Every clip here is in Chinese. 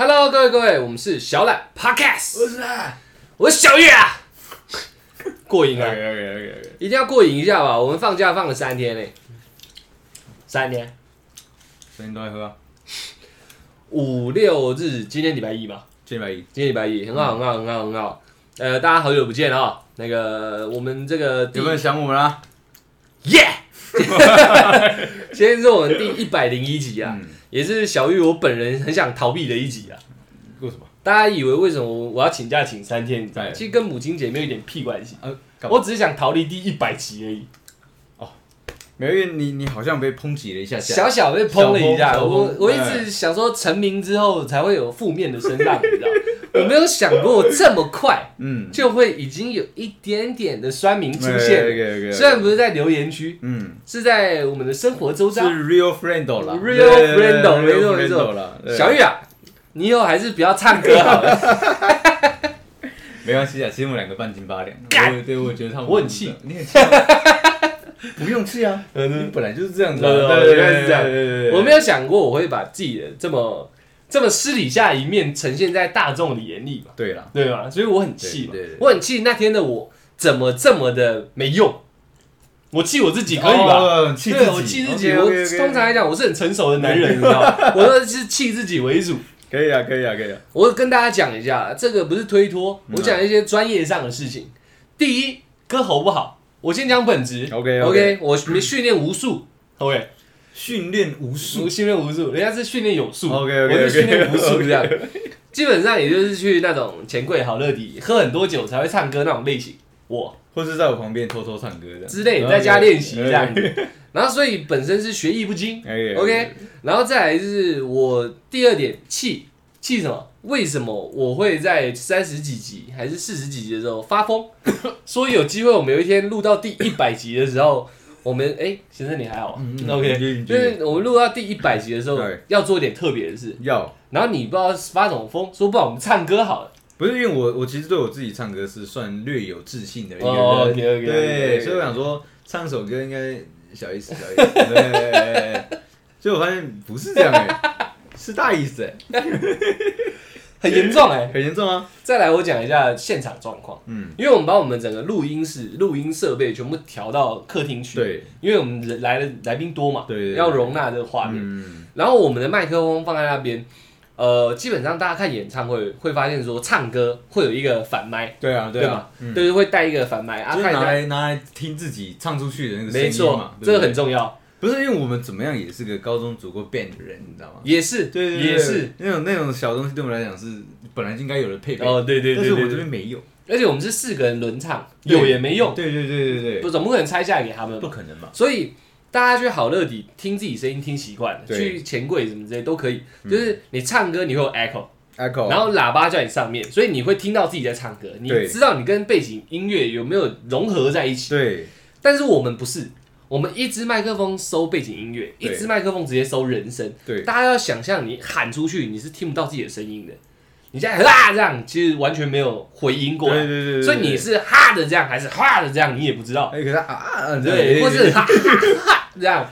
Hello，各位各位，我们是小懒 Podcast，我是啊，我是小月啊，过瘾啊，OK OK OK，一定要过瘾一下吧。我们放假放了三天嘞，三天，声音都在喝啊，五六日，今天礼拜一吧，今天礼拜一，今天礼拜一，很好很好很好很好。呃，大家好久不见啊，那个我们这个第有没有想我们啊？耶，今天是我们第一百零一集啊，嗯，也是小玉我本人很想逃避的一集啊。为什么？大家以为为什么我要请假请三天？你知道吗其实跟母亲节没有一点屁关系。呃，干嘛我只是想逃离第一百集而已，没有，因为你你好像被抨击了一下下，小小被抨了一下。小抨我我一直想说，成名之后才会有负面的声浪，你知道吗？我没有想过这么快嗯，就会已经有一点点的酸民出现。OK，OK，OK 虽然不是在留言区，嗯，是在我们的生活周是。real friend 了。Real friend，哦没错没错。小玉啊，你以后还是不要唱歌好了。没关系啊，其实我们两个半斤八两，干。对对，我觉得他们我很气，你很气啊，不用气啊，你本来就是这样子啊，对对对是这样我没有想过我会把自己的这么这么私底下一面呈现在大众的眼里嘛，对啦，对吧？所以我很气嘛我很气那天的我怎么这么的没用。我气我自己可以吧？对，我气自己。我通常来讲，我是很成熟的男人，你知道吗？我都是气自己为主。可以啊，可以啊，可以啊，我跟大家讲一下，这个不是推脱，嗯我讲一些专业上的事情。第一，歌喉不好，我先讲本质。OK，OK OK，我们训练无数。OK，训练无我数训练无数，人家是训练有素 OK，OK，OK 我是训练无数这样。基本上也就是去那种钱柜好乐迪喝很多酒才会唱歌那种类型，我或是在我旁边偷偷唱歌这样之类在家练习这样子。然后所以本身是学艺不精，OK OK 然后再来就是我第二点气气什么？为什么我会在三十几集还是四十几集的时候发疯？说有机会我们有一天录到第一百集的时候，我们哎、先生你还好、嗯嗯 o k 你继续就是我们录到第一百集的时候对要做一点特别的事，要然后你不知道发什么疯，说不然我们唱歌好了。不是因为我我其实对我自己唱歌是算略有自信的一个人，哦，OK，OK，OK，OK 对，所以我想说唱首歌应该小意思小意思，对对对。对，结果我发现不是这样哎，是大意思哎，很严重哎、很严重啊，再来我讲一下现场状况，嗯，因为我们把我们整个录音室、录音设备全部调到客厅去，，对。因为我们人来的来宾多嘛，对要容纳这个画面。嗯，然后我们的麦克风放在那边，呃，基本上大家看演唱会会发现说，唱歌会有一个反麦，对啊对吧？啊，嗯。对，会带一个反麦啊，就是拿来拿来听自己唱出去的那个声音没错嘛，，这个很重要，不是因为我们怎么样也是个高中组过 band 的人，你知道吗？也是，对对对，也是，那种那种小东西对我们来讲是本来就应该有的配备，哦，对对对但是我这边没有，而且我们是四个人轮唱，有也没用，对。对对对对不总不可能拆下来给他们，不可能嘛，所以。大家去好乐迪听自己声音听习惯了，去钱柜什么之类都可以。就是你唱歌你会有 echo，echo，然后喇叭在你上面，所以你会听到自己在唱歌，你知道你跟背景音乐有没有融合在一起。对。但是我们不是，我们一支麦克风收背景音乐，一对支麦克风直接收人声。对大家要想象你喊出去，你是听不到自己的声音的。你现在哈这样，其实完全没有回音过来，对对对，所以你是哈的这样还是哈的这样，你也不知道。哎，可是啊啊，对，或是哈哈哈这样，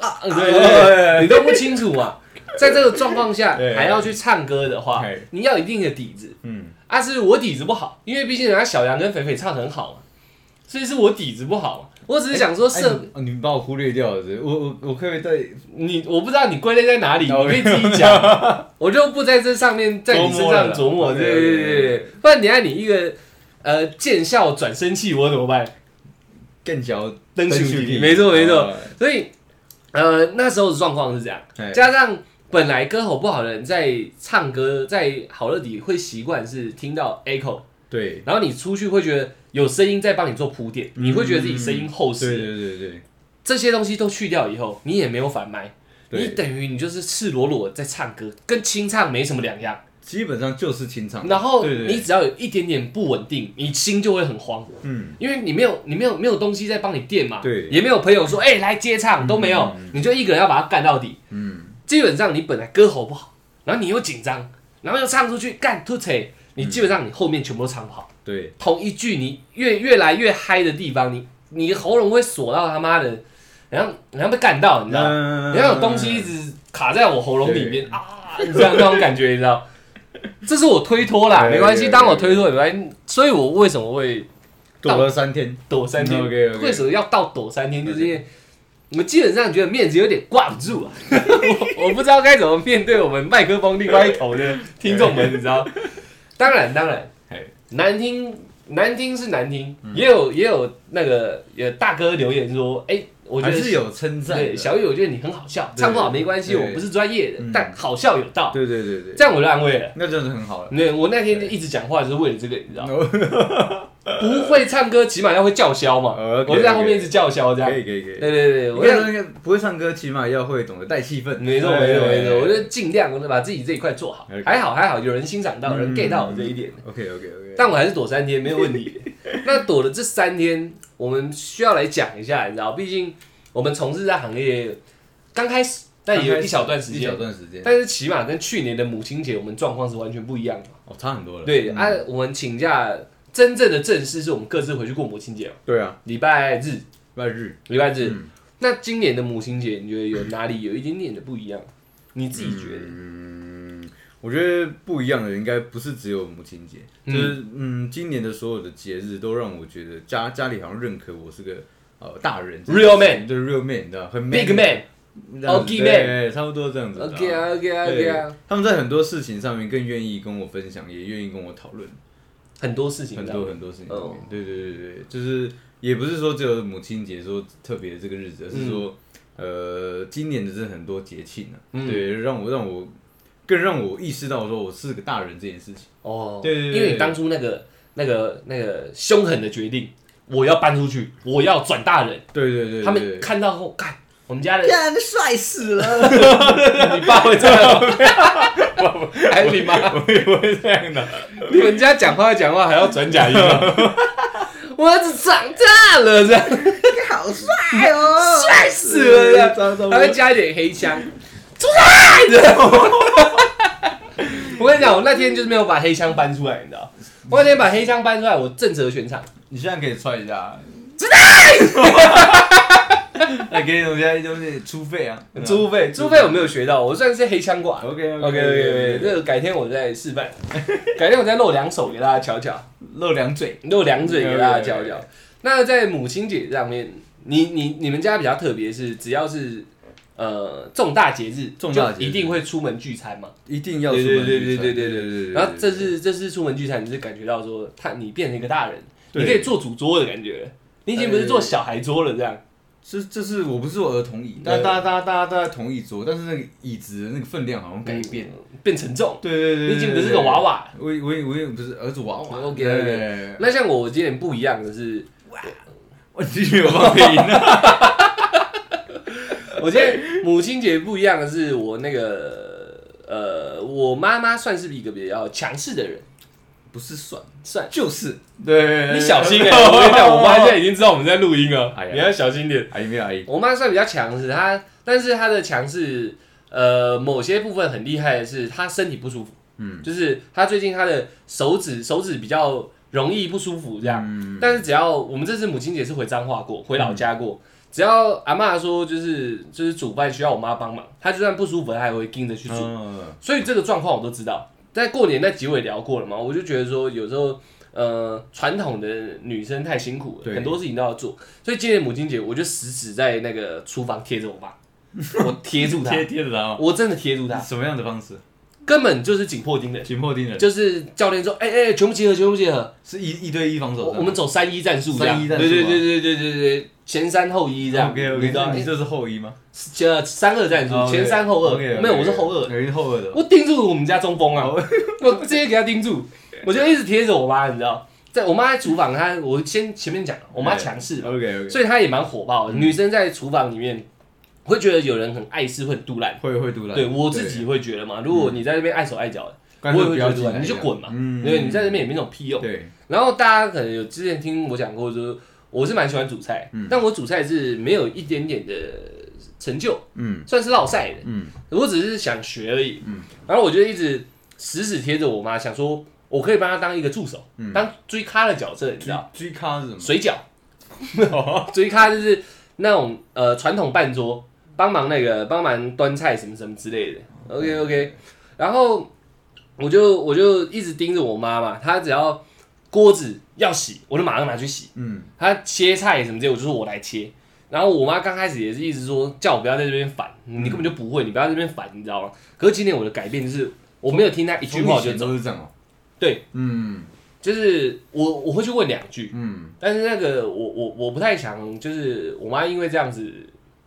啊对对对，你都不清楚嘛。在这个状况下对还要去唱歌的话对，你要有一定的底子。嗯，啊，是我底子不好，因为毕竟人家小杨跟肥肥唱得很好嘛，所以是我底子不好嘛。我只是想说哎设你你把我忽略掉了，是是我我我可不可以再你，我不知道你归类在哪里，你哦可以自己讲，我就不在这上面在你身上琢磨。对对对不然等下你一个呃见笑转生气，我怎么办？更小灯球球体，没错没错。哦所以呃那时候的状况是这样，哎加上本来歌喉不好的人在唱歌，在好乐迪会习惯是听到 echo。对然后你出去会觉得有声音在帮你做铺垫，你会觉得自己声音厚实。对对对对。这些东西都去掉以后，你也没有反麦，你等于你就是赤裸裸地在唱歌，跟清唱没什么两样。基本上就是清唱，然后你只要有一点点不稳定，你心就会很慌，嗯。因为你没有你没有没有东西在帮你垫嘛，对。也没有朋友说哎、来接唱。都没有，嗯。你就一个人要把它干到底。嗯。基本上你本来歌喉不好，然后你又紧张，然后又唱出去干吐槽，你基本上你后面全部都唱不好。对同一句你越越来越嗨的地方，你你喉咙会锁到他妈的，然后然后被干到，你知道？嗯然后有东西一直卡在我喉咙里面啊，这样那种感觉，你知道？这是我推脱啦，没关系，当我推脱也没关系。所以我为什么会躲了三天，躲三天为什么要到躲三天？就是因为我们基本上觉得面子有点挂不住啊，我我不知道该怎么面对我们麦克风另外一头的听众们，你知道？当然，当然嘿，难听难听是难听，嗯也有也有那个有大哥留言说，哎，我觉得是有称赞对。小雨，我觉得你很好笑，对唱不好没关系，对我不是专业的嗯，但好笑有道，对对对对，这样我就安慰了。那真的很好了。对，我那天就一直讲话，就是为了这个，你知道吗？不会唱歌，起码要会叫嚣嘛。哦 OK，我就在后面一直叫嚣，这样可。以可以可以。对对对，我跟你说，那个不会唱歌，起码要会懂得带气氛。没错没错没错，我就尽量的把自己这一块做好 OK。还好还好，有人欣赏到，有人嗯 get 到我这一点。OK OK OK。但我还是躲三天，没有问题。那躲了这三天，我们需要来讲一下，你知道，毕竟我们从事这行业刚开始，但也有一小段时间一小，段时间，但是起码跟去年的母亲节，我们状况是完全不一样的。哦，差很多了。嗯对啊，我们请假真正的正式是我们各自回去过母亲节嘛，对啊，礼拜日，礼拜日。礼拜日。嗯那今年的母亲节，你觉得有哪里有一点点的不一样？你自己觉得？嗯，我觉得不一样的应该不是只有母亲节，嗯。就是嗯，今年的所有的节日都让我觉得家家里好像认可我是个呃大人 Real man 对 real man，你知道很 man OK 差不多这样子。OK 啊 OK 啊 OK 对啊，他们在很多事情上面更愿意跟我分享，也愿意跟我讨论。很多事情很多很多事情。对对对对，就是也不是说只有母亲节说特别的这个日子，而是说呃今年的这很多节庆啊，嗯。对，让我让我更让我意识到说我是个大人这件事情。哦，对对对因为你当初那个那个那个凶狠的决定，我要搬出去，我要转大人，对对对，他对们看到后，看我们家的，干帅死了，你爸会这样吗？还是你妈？我也不会这样的。你们家讲话讲话还要转假音吗？我儿子长大了，这样好帅哦，帅死了，这样糟糟还会加一点黑腔，出来的。我跟你讲，我那天就是没有把黑枪搬出来，你知道？我那天把黑枪搬出来，我震慑全场。你现在可以踹一下，知道？来 给你们家就是出费啊，猪费，猪费我没有学到，我算是黑枪挂。OK OK OK OK，这个改天我再示范，改天我再露两手给大家瞧瞧，露两嘴，露两嘴给大家瞧瞧。那在母亲节上面，你你你们家比较特别，是只要是呃重大节日，重大日一定会出门聚餐嘛，一定要出门聚餐。对对对对对对对,對。然后这次这次出门聚餐，你是感觉到说他你变成一个大人，你可以做主桌的感觉，你已经不是做小孩桌了这样。这这是我不是我儿童椅，但大家大家大家都在同一桌，但是那个椅子的那个分量好像改变了、变沉重。对对对,你已经不是个娃娃，我我我也不是儿子娃娃。OK OK，那像我今天不一样的是，哇，我继续有放屁。我觉得母亲节不一样的是，我那个呃，我妈妈算是一个比较强势的人，不是算，算就是。对。你小心哎、我跟你讲，我妈现在已经知道我们在录音了你要小心点。阿姨？没有阿姨，我妈算比较强势，她但是她的强势，呃，某些部分很厉害的是，她身体不舒服，嗯。就是她最近她的手指手指比较容易不舒服这样。嗯。但是只要我们这次母亲节是回彰化过，回老家过，只要阿嬷说就是就是煮饭需要我妈帮忙，她就算不舒服，她也会跟着去煮。嗯所以这个状况我都知道。在过年那几尾聊过了嘛，我就觉得说有时候呃传统的女生太辛苦了，很多事情都要做。所以今年母亲节我就死死在那个厨房贴着我爸，我贴住他，贴贴着他？我真的贴住他，什么样的方式？根本就是紧迫盯人。紧迫盯人，就是教练说，哎、哎、全部集合，全部集合，是一一对一防守我。我们走三一战术这样，三一战术啊对对对对对对对，前三后一这样 OK 你知道 OK，你这是后一吗？呃三二战术，前三后二，没有我是后二，有一后二的。我盯住我们家中锋啊，我直接给他盯住，我就一直贴着我妈，你知道，在我妈在厨房，她我先前面讲，我妈强势，OK OK，所以她也蛮火爆的。女生在厨房里面会觉得有人很碍事，会很杜烂。会会读来。对我自己会觉得嘛，如果你在那边碍手碍脚的，我也会觉得你就滚嘛，嗯因为你在那边也没什么屁用。对，然后大家可能有之前听我讲过，就是我是蛮喜欢煮菜，嗯但我煮菜是没有一点点的成就，嗯算是落赛的。嗯我只是想学而已。嗯然后我就一直死死贴着我妈，想说我可以帮她当一个助手，嗯当追咖的角色，你知道？追咖是什么？水饺，追咖就是那种呃传统半桌，帮忙那个帮忙端菜什么什么之类的。OK OK，然后我就我就一直盯着我妈嘛，她只要锅子要洗，我就马上拿去洗。嗯，她切菜什么这些，我就说我来切。然后我妈刚开始也是一直说叫我不要在这边烦，你根本就不会，你不要在这边烦，你知道吗？可是今天我的改变就是我没有听她一句话就走，都是这样哦。对，嗯就是我我会去问两句，嗯，但是那个我我我不太想，就是我妈因为这样子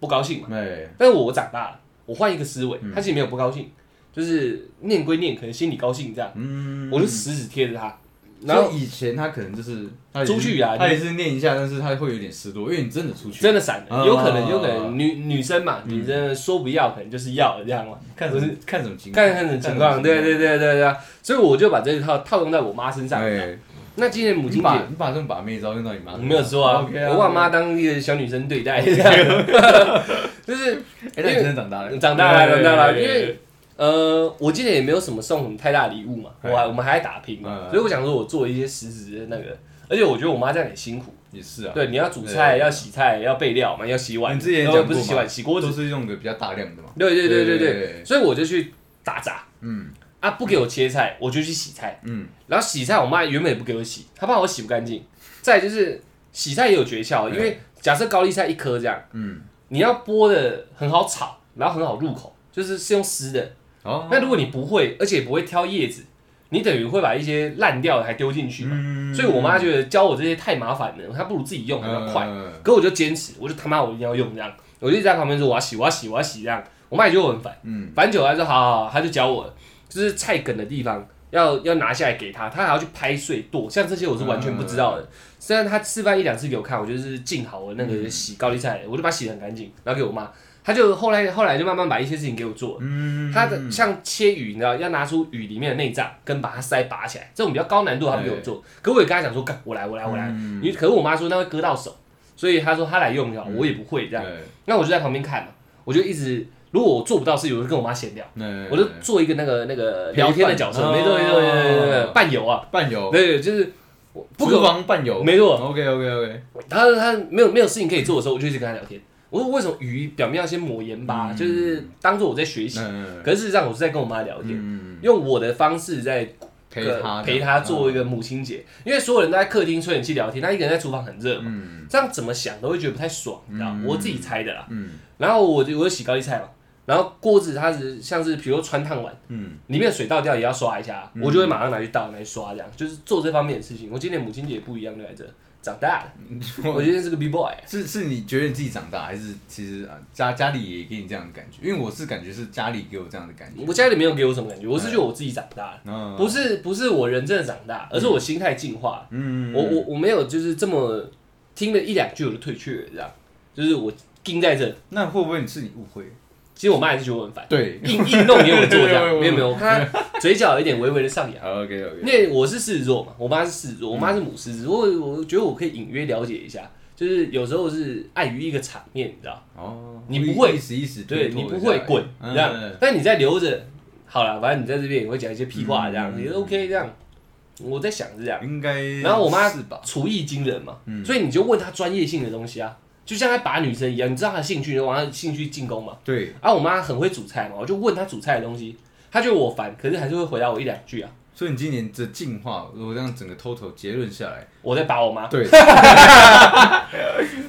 不高兴嘛。对，但是我长大了，我换一个思维，嗯。她其实没有不高兴，就是念归念，可能心里高兴这样，嗯，我就死死贴着他。然后以前他可能就是出去啊他也是念一下，但是他会有点失落，因为你真的出去，真的闪了，哦有可能有可能女女生嘛，女生说不要可能就是要的这样嘛，看什么看什么情况，看看什么情况，对对对对对啊，所以我就把这一套套用在我妈身上。哎，那今年母亲你把节，你把这种把妹招用到你妈，我没有说啊，OK 啊，我把妈当一个小女生对待，就是哎，那你真的长大了，长大了长大了，因对为呃，我今年也没有什么送什么太大礼物嘛，我还我们还在打拼嘛，嗯所以我想说我做一些实质的那个，而且我觉得我妈这样也辛苦，也是啊，对，你要煮菜，对要洗菜，要备料嘛，要洗碗，你之前呃讲过嘛不是洗碗，洗锅都子，是用的比较大量的嘛，对对。对对对对，所以我就去打杂。嗯啊，不给我切菜，我就去洗菜，嗯，然后洗菜我妈原本也不给我洗，她怕我洗不干净，再就是洗菜也有诀窍，因为假设高丽菜一颗这样，嗯，你要剥的很好炒，然后很好入口，就是是用湿的。哦，那如果你不会，而且不会挑叶子，你等于会把一些烂掉的还丢进去嘛。嗯所以我妈觉得教我这些太麻烦了，她不如自己用还要快。嗯可我就坚持，我就他妈我一定要用这样，我就在旁边说我要洗，我要洗，我要洗这样。我妈也觉得我很烦，嗯烦久了她说好好好，她就教我了，就是菜梗的地方要要拿下来给他，他还要去拍碎剁，像这些我是完全不知道的。虽然他示范一两次给我看，我就是浸好了那个洗高丽菜，我就把它洗得很干净，然后给我妈。他就后来后来就慢慢把一些事情给我做了，嗯，它的像切鱼，你知道要拿出鱼里面的内脏，跟把它鳃拔起来，这种比较高难度，他不给我做。可我也跟他讲说，干我来我来我来，嗯因为可是我妈说那会割到手，所以她说她来用就好，我也不会这样。对，那我就在旁边看嘛，我就一直如果我做不到事情，我就跟我妈闲聊，我就做一个那个那个聊天的角色，哦没错没错没错，伴游啊，伴游，对，就是我不可厨房伴游，没错，，OK OK OK，他他没有没有事情可以做的时候，我就一直跟他聊天。我说为什么鱼表面要先抹盐巴，嗯。就是当做我在学习。嗯可是事实上我是在跟我妈聊天，嗯，用我的方式在陪他陪她做一个母亲节，因为所有人都在客厅吹冷气聊天，她一个人在厨房很热嘛，嗯。这样怎么想都会觉得不太爽，你知道？嗯。我自己猜的啦。嗯。然后我就我就洗高丽菜嘛，然后锅子它是像是比如说穿烫碗，嗯，里面的水倒掉也要刷一下，我就会马上拿去倒拿去刷，这样就是做这方面的事情。我今年母亲节不一样就在这，长大了，我今天是个 B boy。是是你觉得你自己长大，还是其实啊家家里也给你这样的感觉？因为我是感觉是家里给我这样的感觉，我家里没有给我什么感觉，我是觉得我自己长大了，嗯不是不是我人真的长大，而是我心态进化了。嗯，我我我没有就是这么听了一两句我就退却了，这样，就是我盯在这。那会不会是你误会？其实我妈也是觉得我很烦，对。硬硬弄给我做这样，对没有没有，我看她嘴角有一点微微的上扬。，OK OK，为我是狮子座嘛，我妈是狮子座，我妈是母狮子，我我觉得我可以隐约了解一下，就是有时候是碍于一个场面，你知道，哦，你不会意思意思，对你不会滚这样，但你在留着，好了，反正你在这边也会讲一些屁话这样，嗯也 OK 这样。我在想是这样，应该，然后我妈？厨艺惊人嘛，嗯。所以你就问她专业性的东西啊，就像在把女生一样，你知道她的兴趣，你就往她的兴趣进攻嘛。对，啊，我妈很会煮菜嘛，我就问她煮菜的东西，她觉得我烦，可是还是会回答我一两句啊。所以你今年的进化，如果这样整个 total 结论下来，我在把我妈，对，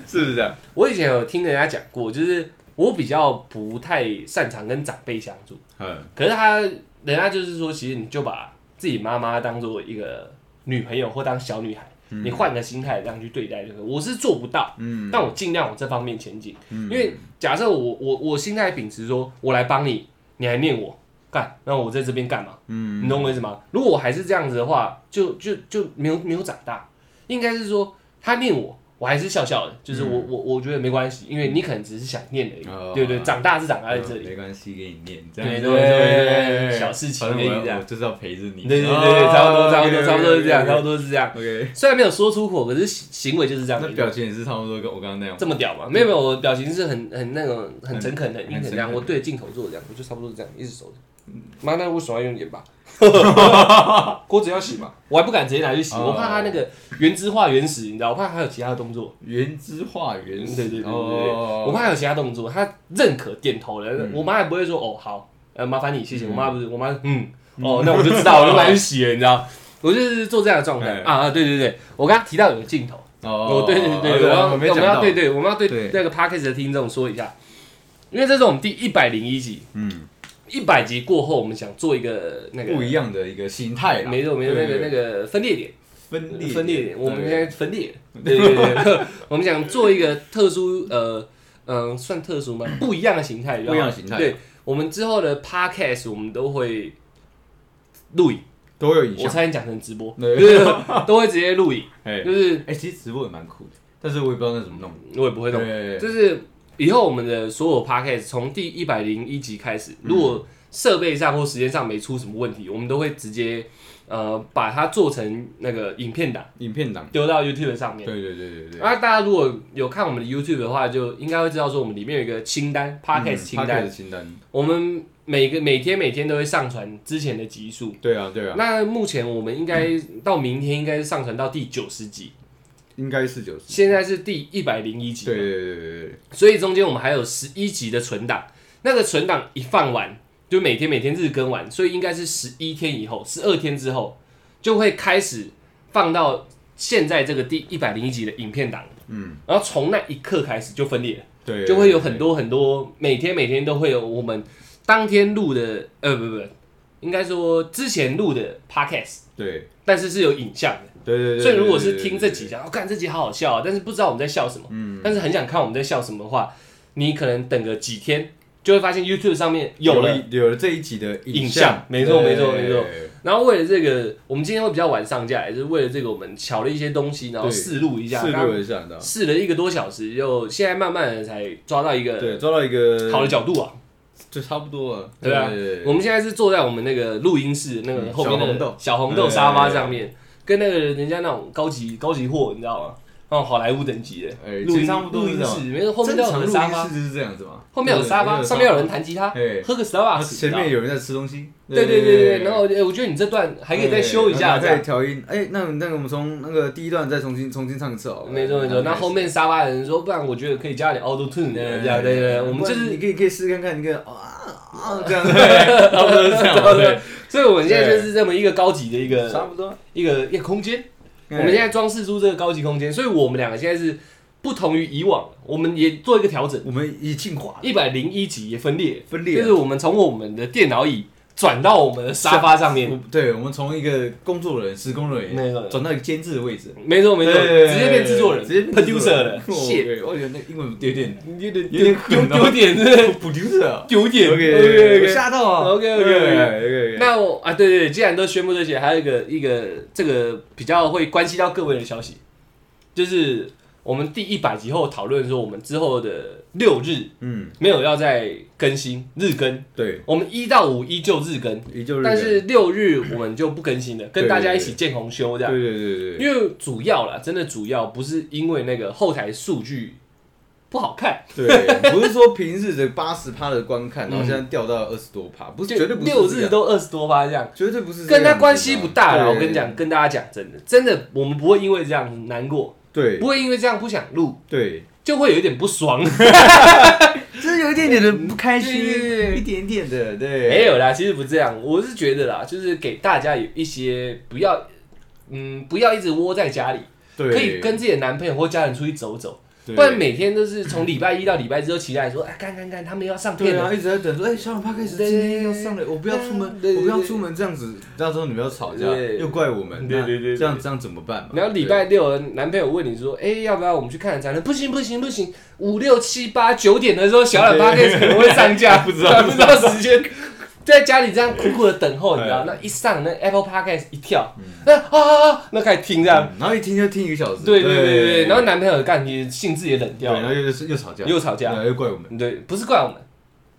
是不是这样？我以前有听人家讲过，就是我比较不太擅长跟长辈相处，嗯可是他人家就是说，其实你就把自己妈妈当做一个女朋友或当小女孩，你换个心态这样去对待，就是我是做不到，嗯，但我尽量往这方面前进。嗯因为假设我我我心态秉持说，我来帮你，你还念我干，那我在这边干嘛？嗯你懂我意思吗？如果我还是这样子的话，就就就没有没有长大。应该是说他念我，我还是笑笑的，就是我、我我觉得没关系，因为你可能只是想念而已，哦对对，长大是长大在这里，没关系，给你念，这样对子对对小事情反正我而已这样我。就是要陪着你，对对对对，差不多差不多差不多是这样，差不多。是这样。OK，虽然没有说出口，可是行行为就是这样那。表情也是差不多跟我刚刚那样。这么屌吗？没有没有，我表情是很很那种很诚恳的，很这样。我对着镜头做这样，我就差不多是这样，一直手着。妈，那为什么要用眼巴？锅子要洗嘛，我还不敢直接拿去洗，哦。我怕它那个原汁化原始，你知道，我怕还有其他的动作。原汁化原始，对对对对我怕还有其他动作，他认可点头了，嗯。我妈也不会说哦好，呃麻烦你谢谢，嗯。我妈不是，我妈嗯哦，那我就知道，我就拿去洗了，你知道，我就是做这样的状态。哎。啊啊，对对对，我刚刚提到有个镜头，哦哦，对对对，我要我们要对对，我们要对对。那个 podcast 的听众说一下，因为这是我们第一百零一集，嗯，一百集过后，我们想做一个那个不一样的一个心态啦，没错没错，那个那个分裂点，分裂分裂点，我们现对在分裂，对。对对对，我们想做一个特殊呃嗯、算特殊吗？不一样的形态，不一样的形态。对，我们之后的 podcast 我们都会录影，都有影像，差点讲成直播，对。就是都会直接录影，哎就是哎，其实直播也蛮酷的，但是我也不知道那怎么弄，我也不会弄，对。就是以后我们的所有 podcast 从第一百零一集开始，如果设备上或时间上没出什么问题，我们都会直接呃把它做成那个影片档影片档，丢到 YouTube 上面。对对对对对，那，大家如果有看我们的 YouTube 的话，就应该会知道说我们里面有一个清单，podcast 清单，的清单，我们每个每天每天都会上传之前的集数。对啊对啊，那目前我们应该到明天应该是上传到第九十集，应该是九十，现在是第一百零一集。对对对对对对，所以中间我们还有十一集的存档，那个存档一放完，就每天每天日更完，所以应该是十一天以后，十二天之后就会开始放到现在这个第一百零一集的影片档，嗯，然后从那一刻开始就分裂了，对，就会有很多很多，每天每天都会有我们当天录的，呃，不不不，应该说之前录的 podcast，对。但是是有影像的。对对对，所以如果是听这集，集，想要看这集好好笑啊，但是不知道我们在笑什么，嗯，但是很想看我们在笑什么的话，你可能等个几天，就会发现 YouTube 上面有了。有了这一集的影像。像，没错没错对没错。然后为了这个，我们今天会比较晚上架，也是为了这个，我们巧了一些东西，然后对试录一下，试刚录一下，试了一个多小时，就现在慢慢的才抓到一个对，抓到一个好的角度啊。就差不多了，对啊我们现在是坐在我们那个录音室那个嗯后面的小红豆。小红豆沙发上面，跟那个人家那种高级高级货，你知道吗？那种好莱坞等级的。哎，录音室，没有后面有沙发。是这样子吗，后面有沙发，上面有人，弹吉他，哎，喝个 Starbucks，前面有人在吃东西，对对对对，然后哎我觉得你这段还可以再修一下，再调音，哎，那那个我们从那个第一段再重新重新唱一次好了，没错没错。那后面沙发的人说，不然我觉得可以加点 Auto Tune 这样，对对对，我们就是你，可以可以试看看，你可以啊啊这样，对，差不多是这样，对，所以我们现在就是这么一个高级的一个差不多。一个一个空间，我们现在装饰出这个高级空间，所以我们两个现在是不同于以往，我们也做一个调整，我们已进化一百零一级也分裂，分裂了，就是我们从我们的电脑椅转到我们的沙发上面，我对，我们从一个工作人员、施工人员那个转到一个监制的位置，没错没错，直接变制作人，直接 producer 人。了，哦谢，对我觉得那英文有点有点有点丢狠哦丢点，producer 啊？丢点 OK OK 我 OK。吓到啊。OK，OK，OK。OK，那我啊，对对对，既然都宣布这些，还有一个一个这个比较会关系到各位的消息，就是我们第一百集后讨论说，我们之后的六日嗯，没有要再更新日更，对，我们一到五依旧日更，也就是但是六日我们就不更新了，跟大家一起见红休这样。对对对对，因为主要啦，真的主要不是因为那个后台数据不好看，对，不是说平日的八十趴的观看，然后现在掉到二十多趴，不是就绝对不是六，日都二十多趴这样。绝对不是跟他关系不大了，我跟你讲，跟大家讲真的，真的，我们不会因为这样难过，对。不会因为这样不想录，对，就会有一点不爽。就是有一点点的不开心对对对，一点点的，对，没有啦，其实不这样，我是觉得啦，就是给大家有一些不要，嗯，不要一直窝在家里，对，可以跟自己的男朋友或家人出去走走，对不然每天都是从礼拜一到礼拜日都期待说，哎，干干干，他们要上片对啊，了，一直在等说，哎，小软趴开始对今天要上了，我不要出门，对。对对我不要出门，这样子，到时候你们要吵架，对。又怪我们，那对对对对。这样这样怎么办嘛？然后礼拜六男朋友问你说，哎，要不要？我们去看展览？不行不行不行，五六七八九点的时候，小马开始可能会上架，不知道。不知道 时间。在家里这样苦苦的等候，你知道？哎那一上那 Apple Podcast 一跳，那啊啊啊，那开始听这样，嗯然后一听就听一个小时，对对对对对，然后后男朋友干，你性质也冷，掉。了，然后又是又吵架，又吵架，又怪我们，对，不是怪我们，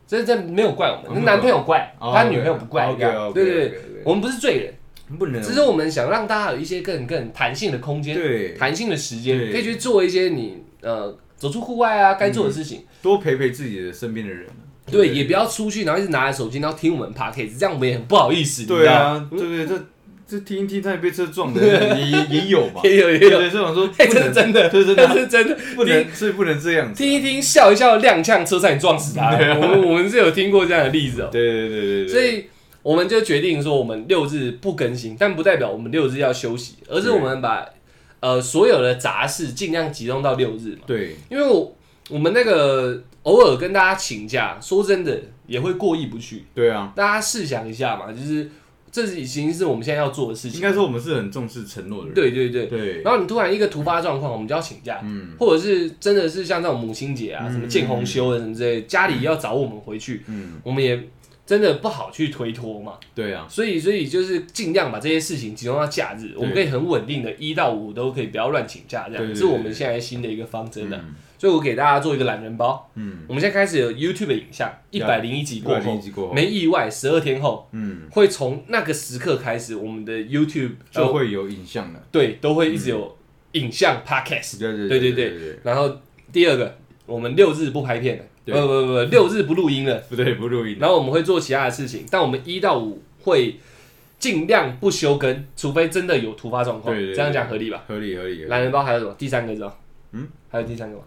这这没有怪我们，男朋友怪，哦他女朋友不怪对对对，我们不是罪人，不能，只是我们想让大家有一些更更弹性的空间，对。弹性的时间，可以去做一些你呃走出户外啊该做的事情。多陪陪自己的身边的人，对，也不要出去，然后一直拿着手机，然后听我们 podcast，这样我们也很不好意思。对，啊，对对，这这听一听，他也被车撞的，也也也有吧，也 有也有，这种说 哎，不能这是真的，这是真的，这是真的。不能，所以不能这样子，听一听，笑一笑，踉跄，车差点撞死他。我们我们是有听过这样的例子哦。对对对对对，所以我们就决定说我们六日不更新，但不代表我们六日要休息，而是我们把呃所有的杂事尽量集中到六日嘛。对，因为我我们那个偶尔跟大家请假，说真的也会过意不去。对啊，大家试想一下嘛，就是这已经是我们现在要做的事情。应该说我们是很重视承诺的人。对对对。对，然后你突然一个突发状况，我们就要请假，嗯或者是真的是像这种母亲节啊，嗯什么见红休的什么之类，家里要找我们回去，嗯，我们也真的不好去推脱嘛。对啊，所以，所以就是尽量把这些事情集中到假日，我们可以很稳定的，一到五都可以不要乱请假，这样是我们现在新的一个方针的。嗯所以我给大家做一个懒人包，嗯，我们现在开始有 YouTube 的影像，一百零一集过101后，过后没意外，十二天后嗯，会从那个时刻开始，我们的 YouTube 就就会有影像了。对都会一直有影像 Podcast。对对对对对对然后第二个，我们六日不拍片了，不不不不，六日不录音了。不对，不录音。然后我们会做其他的事情，但我们一到五会尽量不休更，除非真的有突发状况。对对对这样讲合理吧？合理合理。懒人包还有什么？第三个是吧？嗯，还有第三个吗？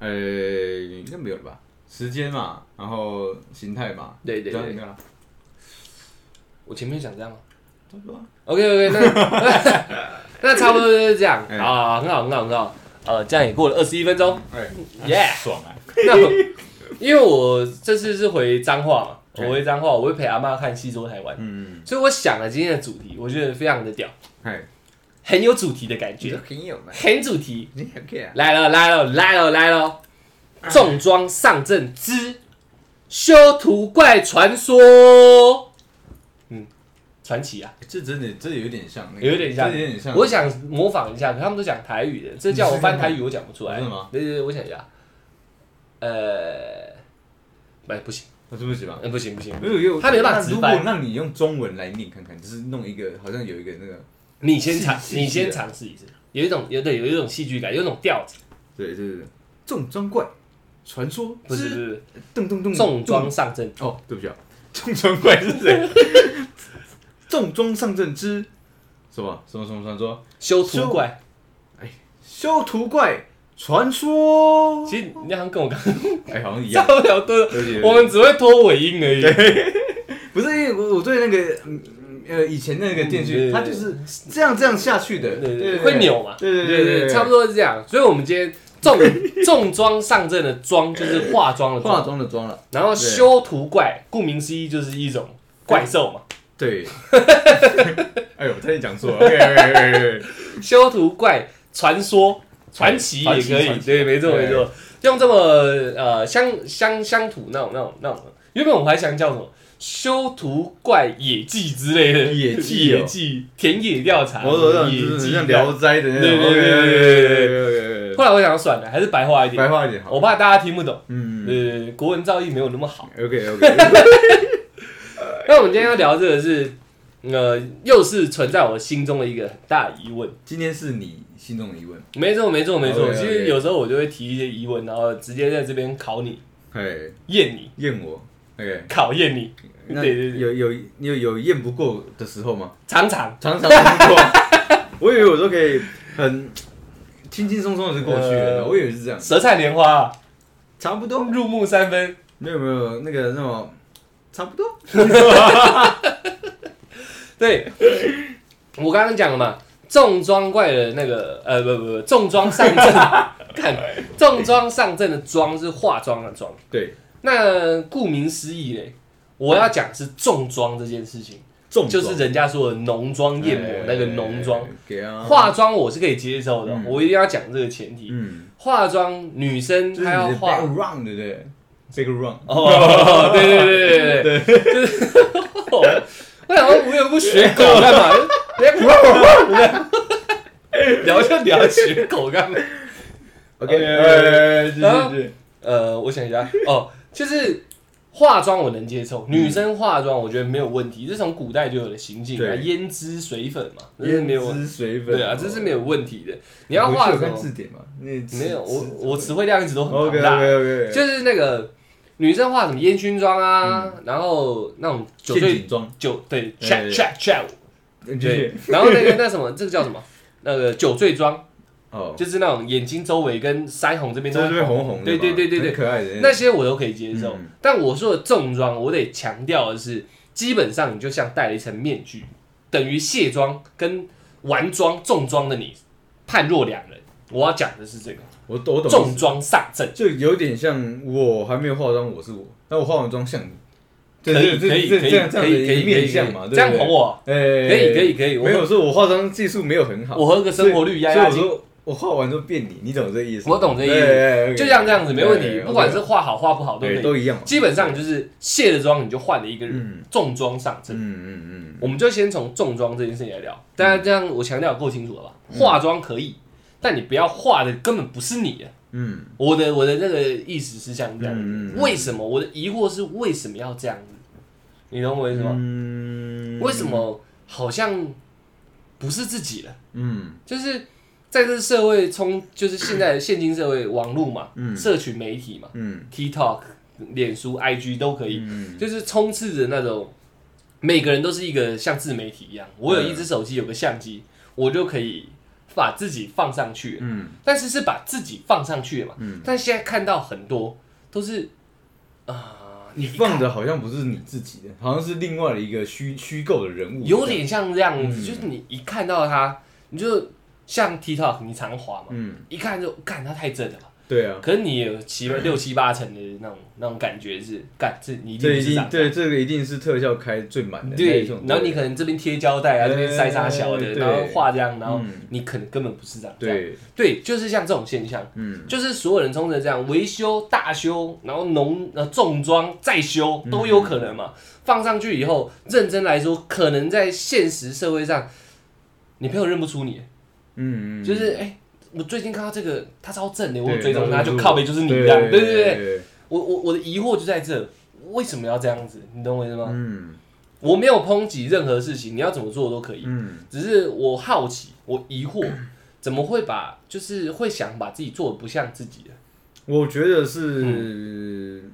呃，应该没有了吧？时间嘛，然后形态嘛，对对对我前面讲这样吗差不多啊。？OK OK，那 那差不多就是这样哎啊，很好很好很好。呃，这样也过了二十一分钟，哎，耶！爽啊！那因为我这次是回彰化嘛，哎我回彰化，我会陪阿妈看戏说台湾，嗯，所以我想了今天的主题，我觉得非常的屌，哎，很有主题的感觉，很有嘛，很主题。你很 care 啊？来了来了来了来了！重装上阵之修图怪传说，嗯，传奇啊！这真的，这有点像那个，有点像这有点像。我想模仿一下，可他们都讲台语的，这叫我翻台语，我讲不出来。真的吗？对对对，我想一下，呃，哎，不行，我是不行吧？嗯，不行不行，没有有，他没有办法直如翻果让你用中文来念看看，就是弄一个好像有一个那个，你先尝，你先尝试一次，有一种有对有一种戏剧感，有一种调子，对对对对，重装怪传说不是不是咚咚咚重装上阵，哦，对不起啊，重装怪是谁？重装上阵之什么什么什么传说？修图怪。哎修图怪传说。其实你好像跟我刚哎，好像一差样。不了多，对对对我们只会拖尾音而已。不是因为我我对那个嗯呃以前那个电锯，对它就是这样这样下去的，对对，会扭嘛？对对对差不多是这样。所以我们今天重 重装上阵的装就是化妆的化妆，的妆了。然后修图怪，顾名思义就是一种怪兽嘛。对，哎呦，差点讲错了。OK OK OK，修图怪传说传奇也可以，对，没错没错。用这么呃乡乡乡土那种那种那种，原本我还想叫什么修图怪野记之类的，野记哦野记田野调查，野记聊斋》的那种，对对对对对对对后来我想算了，还是白话一点，白话一点好。我怕大家听不懂。嗯呃，国文造诣没有那么好。，OK OK，那我们今天要聊这个是，呃，又是存在我心中的一个很大的疑问。今天是你心中的疑问。没错，没错，没错。其实有时候我就会提一些疑问，然后直接在这边考你、哎，验你、验我。OK，考验你。那对对对，有有你有有验不过的时候吗？常常常常验不过。我以为我都可以很轻轻松松的就过去了，呃我以为是这样。舌灿莲花啊，差不多。入木三分。没有没有那个那么差不多。对，我刚刚讲了嘛，重装怪的那个呃不不不，重装上阵，看重装上阵的装是化妆的妆。对，那顾名思义嘞，我要讲是重装这件事情，重就是人家说的浓妆艳抹哎那个浓妆。化妆我是可以接受的，嗯。我一定要讲这个前提。嗯，化妆女生她要化。background 对不对？background 哦，对对对对对对，就是我我想说无缘不学狗干嘛？聊就聊学狗干嘛？是，呃，我想一下，哦，就是化妆我能接受，女生化妆我觉得没有问题，这从古代就有的行径啊，对。胭脂水粉嘛，这是没有胭脂水粉，对啊，这是没有问题的。你要化回去什么字典嘛？那没有，我我词汇量一直都很大。OK OK，就是那个女生化什么烟熏妆啊，然后那种酒醉阱妆，酒对对 chat 对。chat chat 对对，然后那个那什么，这个叫什么？那个酒醉妆，哦，就是那种眼睛周围跟腮红这边都这边红红的，对对对对对。可爱的那些我都可以接受嗯。但我说的重妆，我得强调的是，基本上你就像戴了一层面具，等于卸妆跟完妆重妆的你判若两人。我要讲的是这个。我我懂，重妆上阵，就有点像我还没有化妆，我是我，那我化完妆像你，可以可以可以可以可以面相嘛，这样？哄我，哎，可以可以可以，我没有说我化妆技术没有很好，我和个生活率压压惊，我画完就变你，你懂这意思？我懂这意思思就像这样子没问题对，不管是画好画不好都都一样，基本上就是卸了妆你就换了一个人，嗯重装上阵。嗯嗯嗯，我们就先从重装这件事情来聊，大家这样我强调够清楚了吧？化妆可以，但你不要化的根本不是你的。嗯我的我的那个意思是像这样子，嗯为什么？我的疑惑是为什么要这样子？你懂我意思吗？嗯为什？么好像不是自己了？嗯就是在这社会充，就是现在的现今社会，网络嘛，嗯。社群媒体嘛嗯，TikTok、脸书、IG 都可以，嗯。就是充斥着那种每个人都是一个像自媒体一样。我有一只手机，有个相机，我就可以把自己放上去，嗯。但是是把自己放上去了嘛。嗯，但现在看到很多都是啊、你放的好像不是你自己的，好像是另外的一个虚虚构的人物，有点像这样子，嗯。就是你一看到他，你就像 TikTok，你常滑嘛，嗯，一看就干它太正了。吧。对啊，可是你有七 六七八成的那种那种感觉是，干这你一定这一定不是长这样对这个一定是特效开最满的那对种，，然后你可能这边贴胶带啊，对这边塞沙小的，对然后画这样，然后嗯。你可能根本不是长这样。对，对，就是像这种现象，嗯。就是所有人冲着这样维修、大修，然后浓呃重装再修都有可能嘛。放上去以后，认真来说，可能在现实社会上，你朋友认不出你，嗯嗯，就是哎、我最近看到这个他超正的，我有追踪他，就就是靠背就是你对这样，对对对。对，我我我的疑惑就在这，为什么要这样子？你懂我意思吗？嗯我没有抨击任何事情，你要怎么做都可以，嗯只是我好奇，我疑惑，怎么会把就是会想把自己做的不像自己的？我觉得是嗯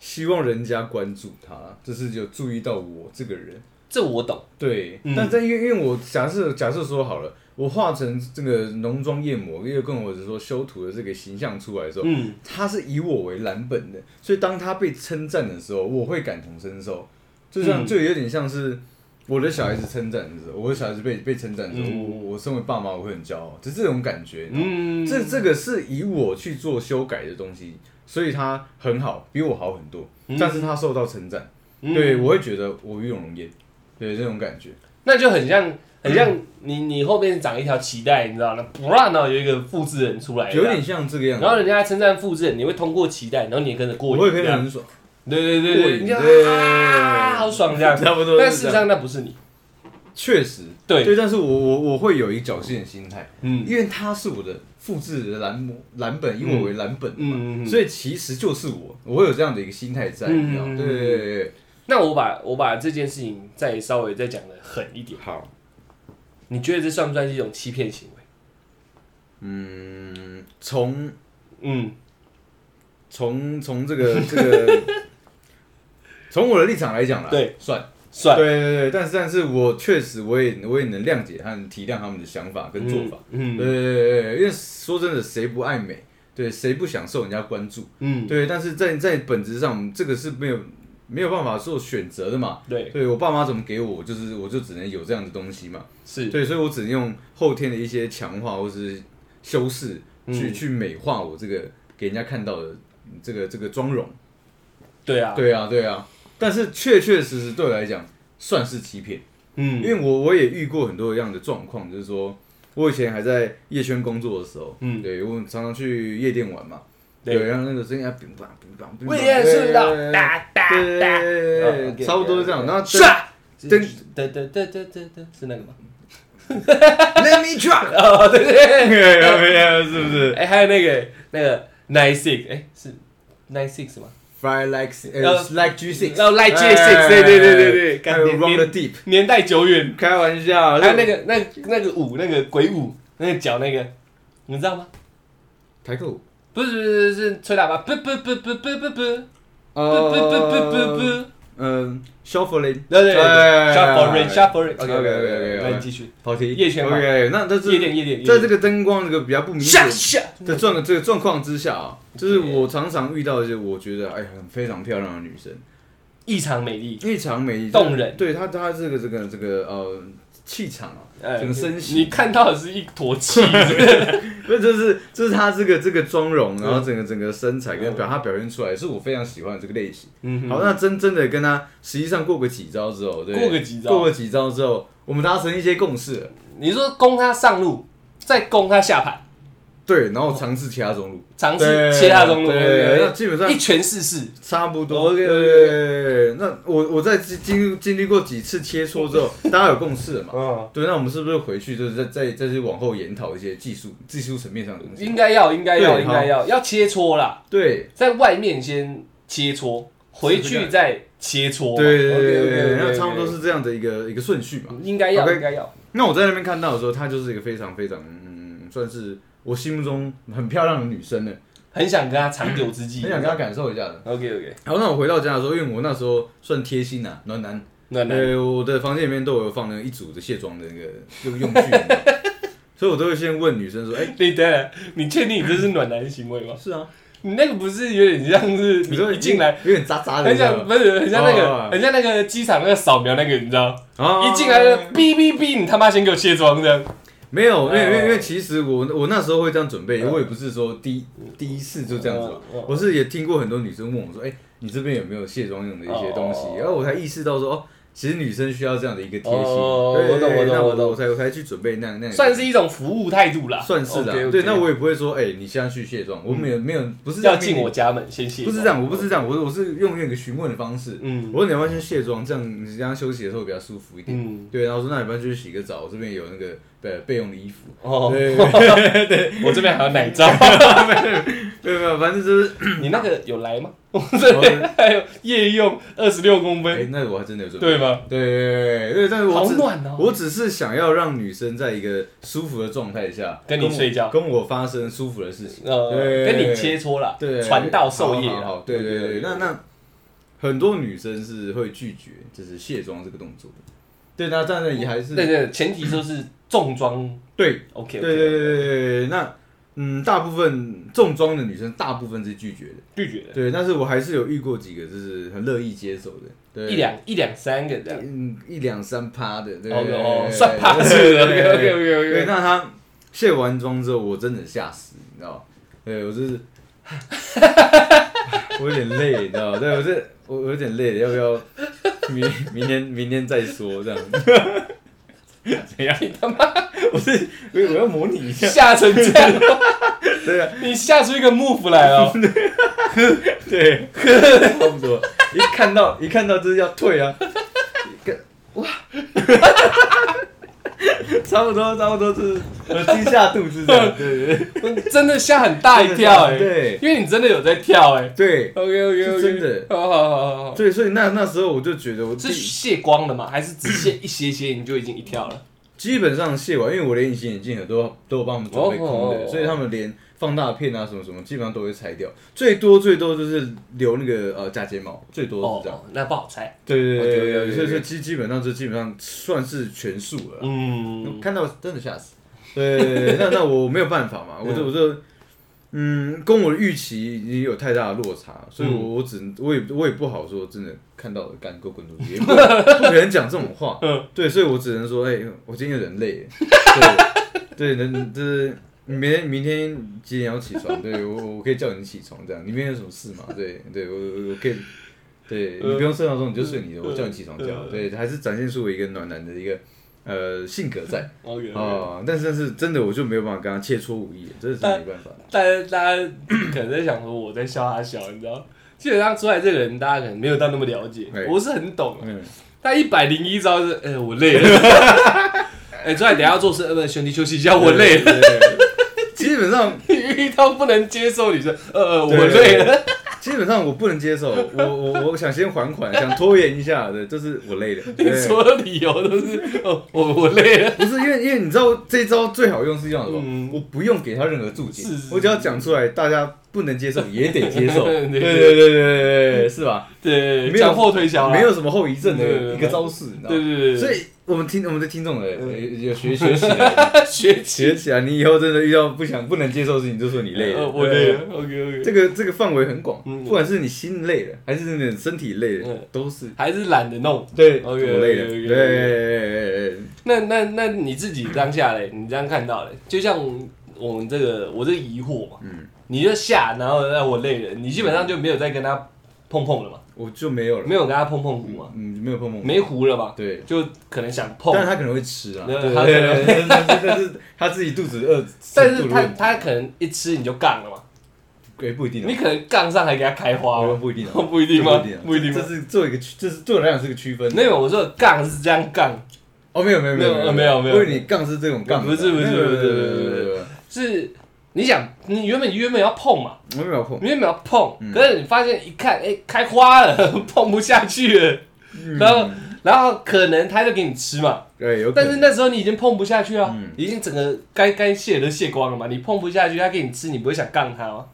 希望人家关注他，就是有注意到我这个人。这我懂，对，嗯但但因为因为我假设假设说好了，我画成这个浓妆艳抹，又跟我是说修图的这个形象出来的时候，嗯，他是以我为蓝本的，所以当他被称赞的时候，我会感同身受，就像、嗯。就有点像是我的小孩子称赞的时候，我的小孩子被被称赞的时候，嗯。我我身为爸妈我会很骄傲，就这种感觉，嗯，嗯，这这个是以我去做修改的东西，所以他很好，比我好很多，嗯。但是他受到称赞，嗯。对我会觉得我与有荣焉，对这种感觉，那就很像很像你你后面长一条脐带，你知道吗？不然呢有一个复制人出来，有点像这个样子，然后人家称赞复制人，你会通过脐带，然后你也跟着过瘾，我也跟这样。人很爽，对对对对，你啊，好爽这样。差不多，但事实上那不是你，确实。对，对，但是我我我会有一侥幸的心态，嗯。因为他是我的复制的蓝模蓝本，以我为蓝本的嘛，所以其实就是我，我会有这样的一个心态在，嗯你知道对对对，那我把我把这件事情再稍微再讲的狠一点，好，你觉得这算不算是一种欺骗行为？嗯，从嗯从从这个这个，从我的立场来讲啦，对，算，算对对对，但是但是我确实我也我也能谅解和体谅他们的想法跟做法，嗯对对对对，因为说真的，谁不爱美？对，谁不想受人家关注？嗯，对，但是在在本质上，这个是没有没有办法做选择的嘛。对，对我爸妈怎么给我，就是我就只能有这样的东西嘛。是，对，所以我只能用后天的一些强化或是修饰去、嗯去美化我这个给人家看到的这个这个妆容。对啊，对啊，对啊。但是确确实实对我来讲算是欺骗，嗯因为我我也遇过很多样的状况，就是说我以前还在夜圈工作的时候，嗯对我常常去夜店玩嘛。对对，然后那个声音啊，乒乓乒乓乒乓，我也是的，对哒哒对哒，对哦对，差不多是这样。然后唰，噔噔噔噔噔噔噔，是那个吗？Let me try，哦，对对对？是不是哎，还有那个那个 nine six，哎，是 nine six 吗？？Fry like like G six，然后 like G six，对对对对对，还有干 Run the 年 Deep，年代久远，开玩笑，还有那个那那个舞，那个鬼舞，那个脚那个，你知道吗？台客舞，不是不是是吹喇叭，不不不不不不不，呃不不不不不，嗯，shuffling，对对对，shuffling，shuffling，OK OK OK OK，那你继续，跑题，夜圈，OK，那这是夜店夜店，在这个灯光这个比较不明显的状这个状况之下啊，就是我常常遇到一些我觉得哎。很非常漂亮的女生，异常美丽，异常美丽，动人，对她她这个这个这个呃气场啊。整个身形你看到的是一坨气，是不是不是，这是这是他这个这个妆容，然后嗯。整个整个身材跟表他表现出来，是我非常喜欢的这个类型。嗯好，那真真的跟他实际上过个几招之后，对，过个几招。过个几招之后，我们达成一些共识了，你说攻他上路，再攻他下盘，对，然后尝试其他中路，尝试对切他中路，对，那基本上一拳试试，差不多。对，那我我在经经经历过几次切磋之后，大家有共识了嘛？嗯，对，那我们是不是回去就是再再再去往后研讨一些技术技术层面上的东西？应该要，应该要，应该要，要切磋啦，对，在外面先切磋，回去再切磋，对对对对对，那差不多是这样的一个一个顺序嘛。应该要，应该要，那我在那边看到的时候，他就是一个非常非常嗯，算是我心目中很漂亮的女生呢，很想跟她长久之计，很想跟她感受一下的。OK OK，好，那我回到家的时候，因为我那时候算贴心呐、暖男，暖男，呃，我的房间里面都有放那一组的卸妆的那个用 用具，所以我都会先问女生说，哎、对的，你确定你这是暖男行为吗？是啊，你那个不是有点像是你说一进来，有点渣渣的，很像不是很像那哦个很像那个机场那个扫描那个，你知道？啊一进来就哔哔哔，你他妈先给我卸妆这样。没有，因为因为哦。因为其实我我那时候会这样准备，我也不是说第一第一次就这样子我是也听过很多女生问我说，哎，你这边有没有卸妆用的一些东西？哦？然后我才意识到说，哦，其实女生需要这样的一个贴心，我懂我懂我懂我才我才去准备那样那样，算是一种服务态度啦，算是的对，那我也不会说，哎，你现在去卸妆，我没有没有不是要进我家门先卸，不是这样，我不是这样，我我是用那个询问的方式，嗯。我说你要不要先卸妆，这样你这样休息的时候比较舒服一点。嗯。对，然后我说那你不要去洗个澡，我这边有那个备备用的衣服。哦，对 对，我这边还有奶罩，没有没有，反正就是，你那个有来吗？我 这边还有夜用二十六公分哎、分，那我还真的有准备。对吗？对对对对，但是我我只是想要让女生在一个舒服的状态下跟你睡觉跟我发生舒服的事情。呃，跟你切磋了，对，传道授业啦好对对对，那那很多女生是会拒绝就是卸妆这个动作的。对，那当然也还是对对，前提就是重装对 OK，对对对对对，那嗯，大部分重装的女生大部分是拒绝的。拒绝的，对，但是我还是有遇过几个就是很乐意接受的，对，一两一两三个这样。嗯一两三趴的，对哦算趴对是的，OK OK OK 对，那他卸完妆之后，我真的吓死，你知道吗？对我就是，我有点累，你知道吗？对我这我我有点累，要不要明明天明天再说这样？怎样？你他妈 我是我我要模拟一下，吓成这样，对啊，你吓出一个 move 来哦。对，差不多。一看到一看到就是要退啊，哇，差不多差不多就是呃惊吓度是这样，对对对真的吓很大一跳哎，对因为你真的有在跳哎。对 OK OK OK，真的好好好好好。对，所以那那时候我就觉得我是第卸光了吗？还是只卸一些些你就已经一跳了？基本上卸完，因为我连隐形眼镜盒都都有帮我们准备空的，所以他们连放大片啊什么什么基本上都会拆掉，最多最多就是留那个呃假睫毛，最多是这样。哦，那不好拆。对对对对 OK，OK，OK，OK 对，所以说基基本上就基本上算是全数了啦。嗯，看到真的吓死。对对对，那那我没有办法嘛，我就我就嗯，跟我的预期已经有太大的落差，所以我我只能我也我也不好说真的看到了干给我滚出去，也不 不可能讲这种话。嗯对，所以我只能说，哎、我今天有点累。对对，能就是你明天明天几点要起床？对我我可以叫你起床，这样。你明天有什么事吗？对 对，我我我可以。对你不用设闹钟，你就睡你的，我叫你起床觉。对，还是展现出一个暖男的一个呃性格在。OK，哦，但是但是真的我就没有办法跟他切磋武艺，真的是没办法。大家大家可能在想说我在笑他笑，你知道？基本上出来这个人，大家可能没有到那么了解，我是很懂。嗯，他一百零一招是，哎、我累了。哎、出来等下要做事，呃，不，兄弟休息一下，我累了。对。对对基本上 遇到不能接受女生，呃呃，我累了。基本上我不能接受，我我我想先还款，想拖延一下的，就是我累了。所有理由都是，哦，我我累了。不是因为因为你知道这招最好用是用什么？嗯我不用给他任何注解是是，我只要讲出来，大家不能接受 也得接受，对对对对。对，是吧？对，强迫推销，没有什么后遗症的一个招式，对对对。所以我们听我们的听众的有学学习 学学起来，你以后真的遇到不想不能接受事情，就说你累了，我累了，OK OK。这个这个范围很广，不管是你心累了，还是你身体累了，都是。还是懒得弄，对，OK 累了，对。那那那你自己当下嘞，你这样看到嘞，就像我们这个我这疑惑嘛，嗯。你就下，然后让我累了，你基本上就没有再跟他碰碰了嘛，我就没有了，没有跟他碰碰胡嘛，嗯，没有碰碰，没胡了嘛，对。就可能想碰。但，是他可能会吃啊，对。对对对但是他自己肚子饿，但是他他可能一吃你就杠了嘛，哎不一定啊，你可能杠上还给他开花。哦，不一定啊，不一定吗？这？不一定吗？这？是做一个区，这是对我来讲是个区分。没有，我说的杠是这样杠，哦，没有没有没有呃没有。没有因为你杠是这种杠，不是不是不是不是没有没有。是你想你原本原本要碰嘛，我没有碰，原本要碰，嗯。可是你发现一看，哎，开花了，碰不下去。了，然后然后可能他就给你吃嘛，对有可能，但是那时候你已经碰不下去了嗯，已经整个该该卸的都卸光了嘛，你碰不下去，他给你吃，你不会想杠他吗？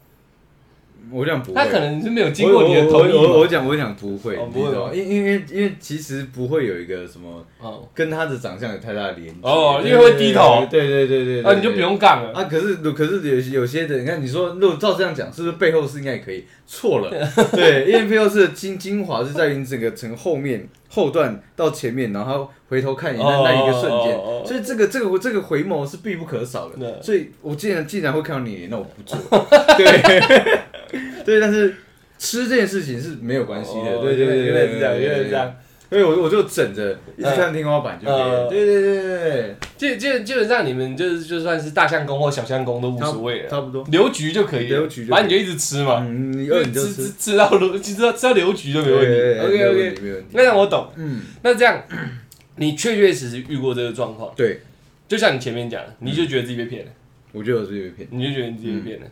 我讲不会，他可能是没有经过你的我同意。我我我讲我讲不会，哦不会？因因为因为其实不会有一个什么哦，跟他的长相有太大的连接哦因为会低头对对对对对，啊，你就不用杠了。啊，可是可是有有些的，你看你说，如果照这样讲，是不是背后是应该也可以？错了，对，因为背后是精精华是在于你整个从后面后段到前面，然后回头看你那哦那一个瞬间所以这个这个这个回眸是必不可少的。所以我既然既然会看到你，那我不做，对 对，但是吃这件事情是没有关系的，哦对对对，原来是这样，对原来是这。样。所以我我就整着一直看天花板就可以了，嗯对对对对对，基基基本上你们就是就算是大相公或小相公都无所谓了，差不多。留局就可以了，留局就反正你就一直吃嘛，嗯，你饿你就吃吃到留吃到吃到留局就没问题。对 OK OK，没问题。那让我懂。嗯，那这样，你确确实实遇过这个状况，对，就像你前面讲的，你就觉得自己被骗了，我觉得我自己被骗。你就觉得你自己被骗了。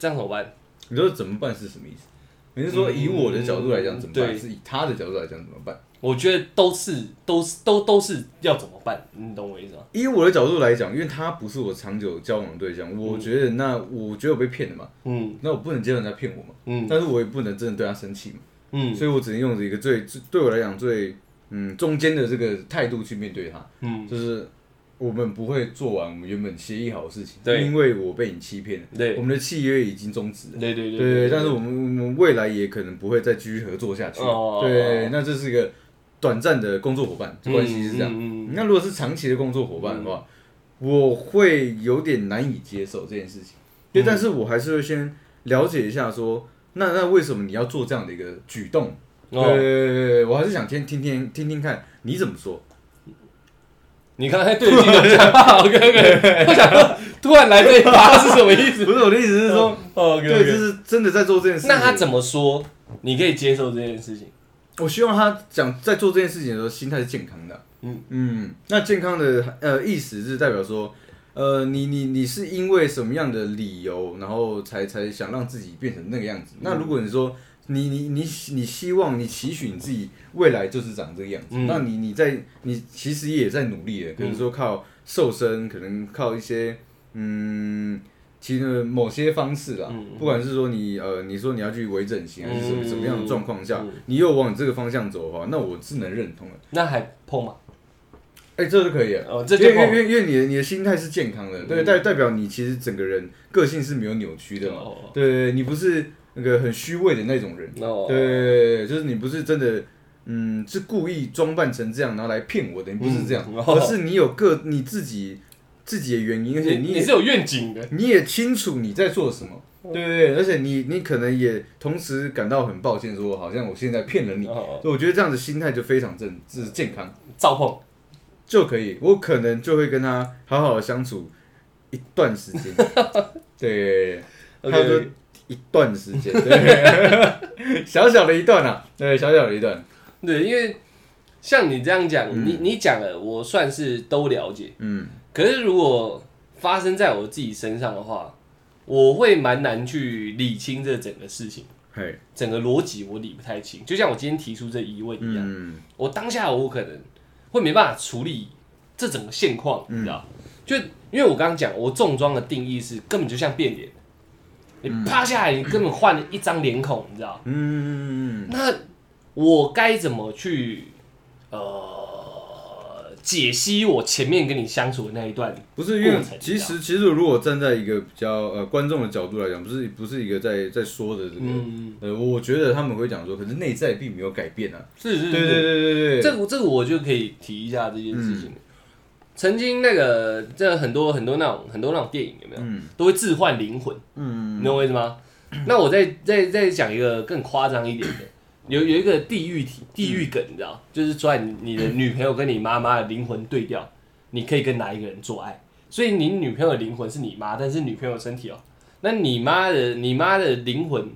那这样怎么办？你说怎么办是什么意思？你是说以我的角度来讲怎么办？对是以他的角度来讲怎么办？我觉得都是都是都都是要怎么办？你懂我意思吗？以我的角度来讲，因为他不是我长久交往的对象，我觉得那我觉得我被骗了嘛，嗯那我不能接受人家骗我嘛，嗯但是我也不能真的对他生气嘛，嗯所以我只能用着一个最最对我来讲最嗯中间的这个态度去面对他，嗯，就是我们不会做完我们原本协议好的事情，对因为我被你欺骗了，对我们的契约已经终止了。对对对对，但是我们我们未来也可能不会再继续合作下去。哦对，那这是一个短暂的工作伙伴关系是这样。嗯嗯嗯那如果是长期的工作伙伴的话，我会有点难以接受这件事情。对，嗯但是我还是会先了解一下说，那那为什么你要做这样的一个举动？对哦对对对对，我还是想先听听听听看你怎么说。你刚才对着镜头讲话，OK OK，我想说突然来这一趴是什么意思？不是我的意思是说，OK 对，就是真的在做这件事情。那他怎么说？你可以接受这件事情？我希望他讲在做这件事情的时候，心态是健康的。嗯嗯，那健康的呃意思是代表说，呃，你你你是因为什么样的理由，然后才才想让自己变成那个样子？那如果你说你你你你希望你期许你自己未来就是长这个样子，嗯那你你在你其实也在努力的，可能说靠瘦身，可能靠一些嗯。其实某些方式啦，嗯不管是说你呃，你说你要去微整形，还是什么嗯什么样的状况下，嗯你又往这个方向走的话，那我是能认同的。那还碰吗？哎、这就可以了。哦，这因为因。为因为你的你的心态是健康的，对，嗯代代表你其实整个人个性是没有扭曲的嘛。对对，你不是那个很虚伪的那种人。哦对就是你不是真的，嗯，是故意装扮成这样然后来骗我的，你不是这样，而是你有个你自己自己的原因，而且你也是有愿景的，你也清楚你在做什么。对对对，而且你你可能也同时感到很抱歉，说好像我现在骗了你。哦所以我觉得这样的心态就非常正，这是健康。照碰。就可以，我可能就会跟他好好的相处一段时间，对，差不多 OK，一段时间，对，小小的一段啊，对，小小的一段，对，因为像你这样讲，嗯。你你讲了，我算是都了解。嗯。可是如果发生在我自己身上的话，我会蛮难去理清这整个事情，嘿，整个逻辑我理不太清。就像我今天提出这疑问一样，嗯。我当下我可能会没办法处理这整个现况，你知道？就因为我刚刚讲，我重装的定义是根本就像变脸，你趴下来，你根本换了一张脸孔，你知道？嗯，那我该怎么去呃解析我前面跟你相处的那一段？不是因为其实其实如果站在一个比较呃观众的角度来讲，不是不是一个在在说的这个，嗯，呃，我觉得他们会讲说，可是内在并没有改变啊。是是是，对对对对对，这个这个我就可以提一下这件事情。曾经那个这很多很多那种很多那种电影有没有？嗯。都会置换灵魂，嗯。你懂我意思吗？那我再再再讲一个更夸张一点的，有有一个地狱体地狱梗，你知道，就是说你你的女朋友跟你妈妈的灵魂对调，你可以跟哪一个人做爱？所以你女朋友的灵魂是你妈，但是女朋友的身体哦，那你妈的你妈的灵魂，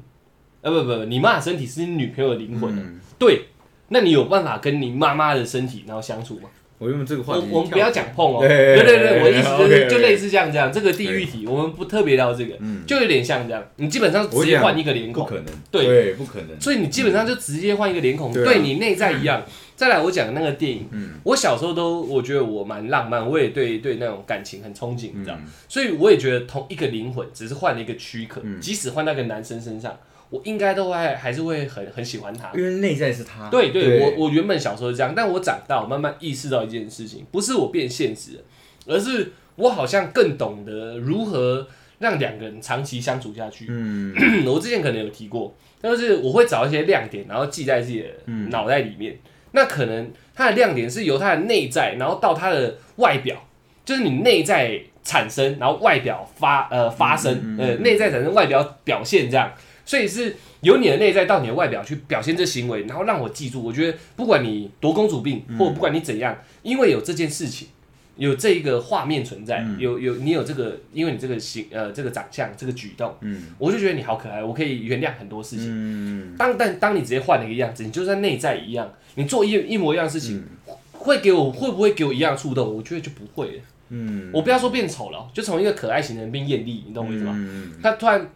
呃不不不，你妈的身体是你女朋友的灵魂，嗯。对，那你有办法跟你妈妈的身体然后相处吗？我用这个话题，我我们不要讲碰哦，对对对对，我意思就是就类似这样这样，这个地域题我们不特别聊这个，嗯，就有点像这样，你基本上直接换一个脸孔，不可能，对。对，不可能，所以你基本上就直接换一个脸孔，对。你内在一样。再来，我讲的那个电影，嗯。我小时候都我觉得我蛮浪漫，我也对对那种感情很憧憬，你知道，嗯。所以我也觉得同一个灵魂只是换了一个躯壳，嗯。即使换到一个男生身上，我应该都会还是会很很喜欢他。因为内在是他，对对，我我原本小时候是这样，但我长大，我慢慢意识到一件事情，不是我变现实了，而是我好像更懂得如何让两个人长期相处下去。嗯 我之前可能有提过，但是我会找一些亮点，然后记在自己的嗯脑袋里面。那可能它的亮点是由他的内在，然后到他的外表，就是你内在产生，然后外表发呃发生，呃内在产生，外表表现这样。所以是由你的内在到你的外表去表现这行为，然后让我记住。我觉得不管你多公主病，嗯或不管你怎样，因为有这件事情。有这一个画面存在，嗯有有你有这个，因为你这个形呃这个长相这个举动，嗯我就觉得你好可爱，我可以原谅很多事情。嗯当但当你直接换了一个样子，你就算内在一样，你做一一模一样的事情，嗯会给我会不会给我一样的触动？我觉得就不会了。嗯，我不要说变丑了，就从一个可爱型的人变艳丽，你懂我意思吗？嗯他突然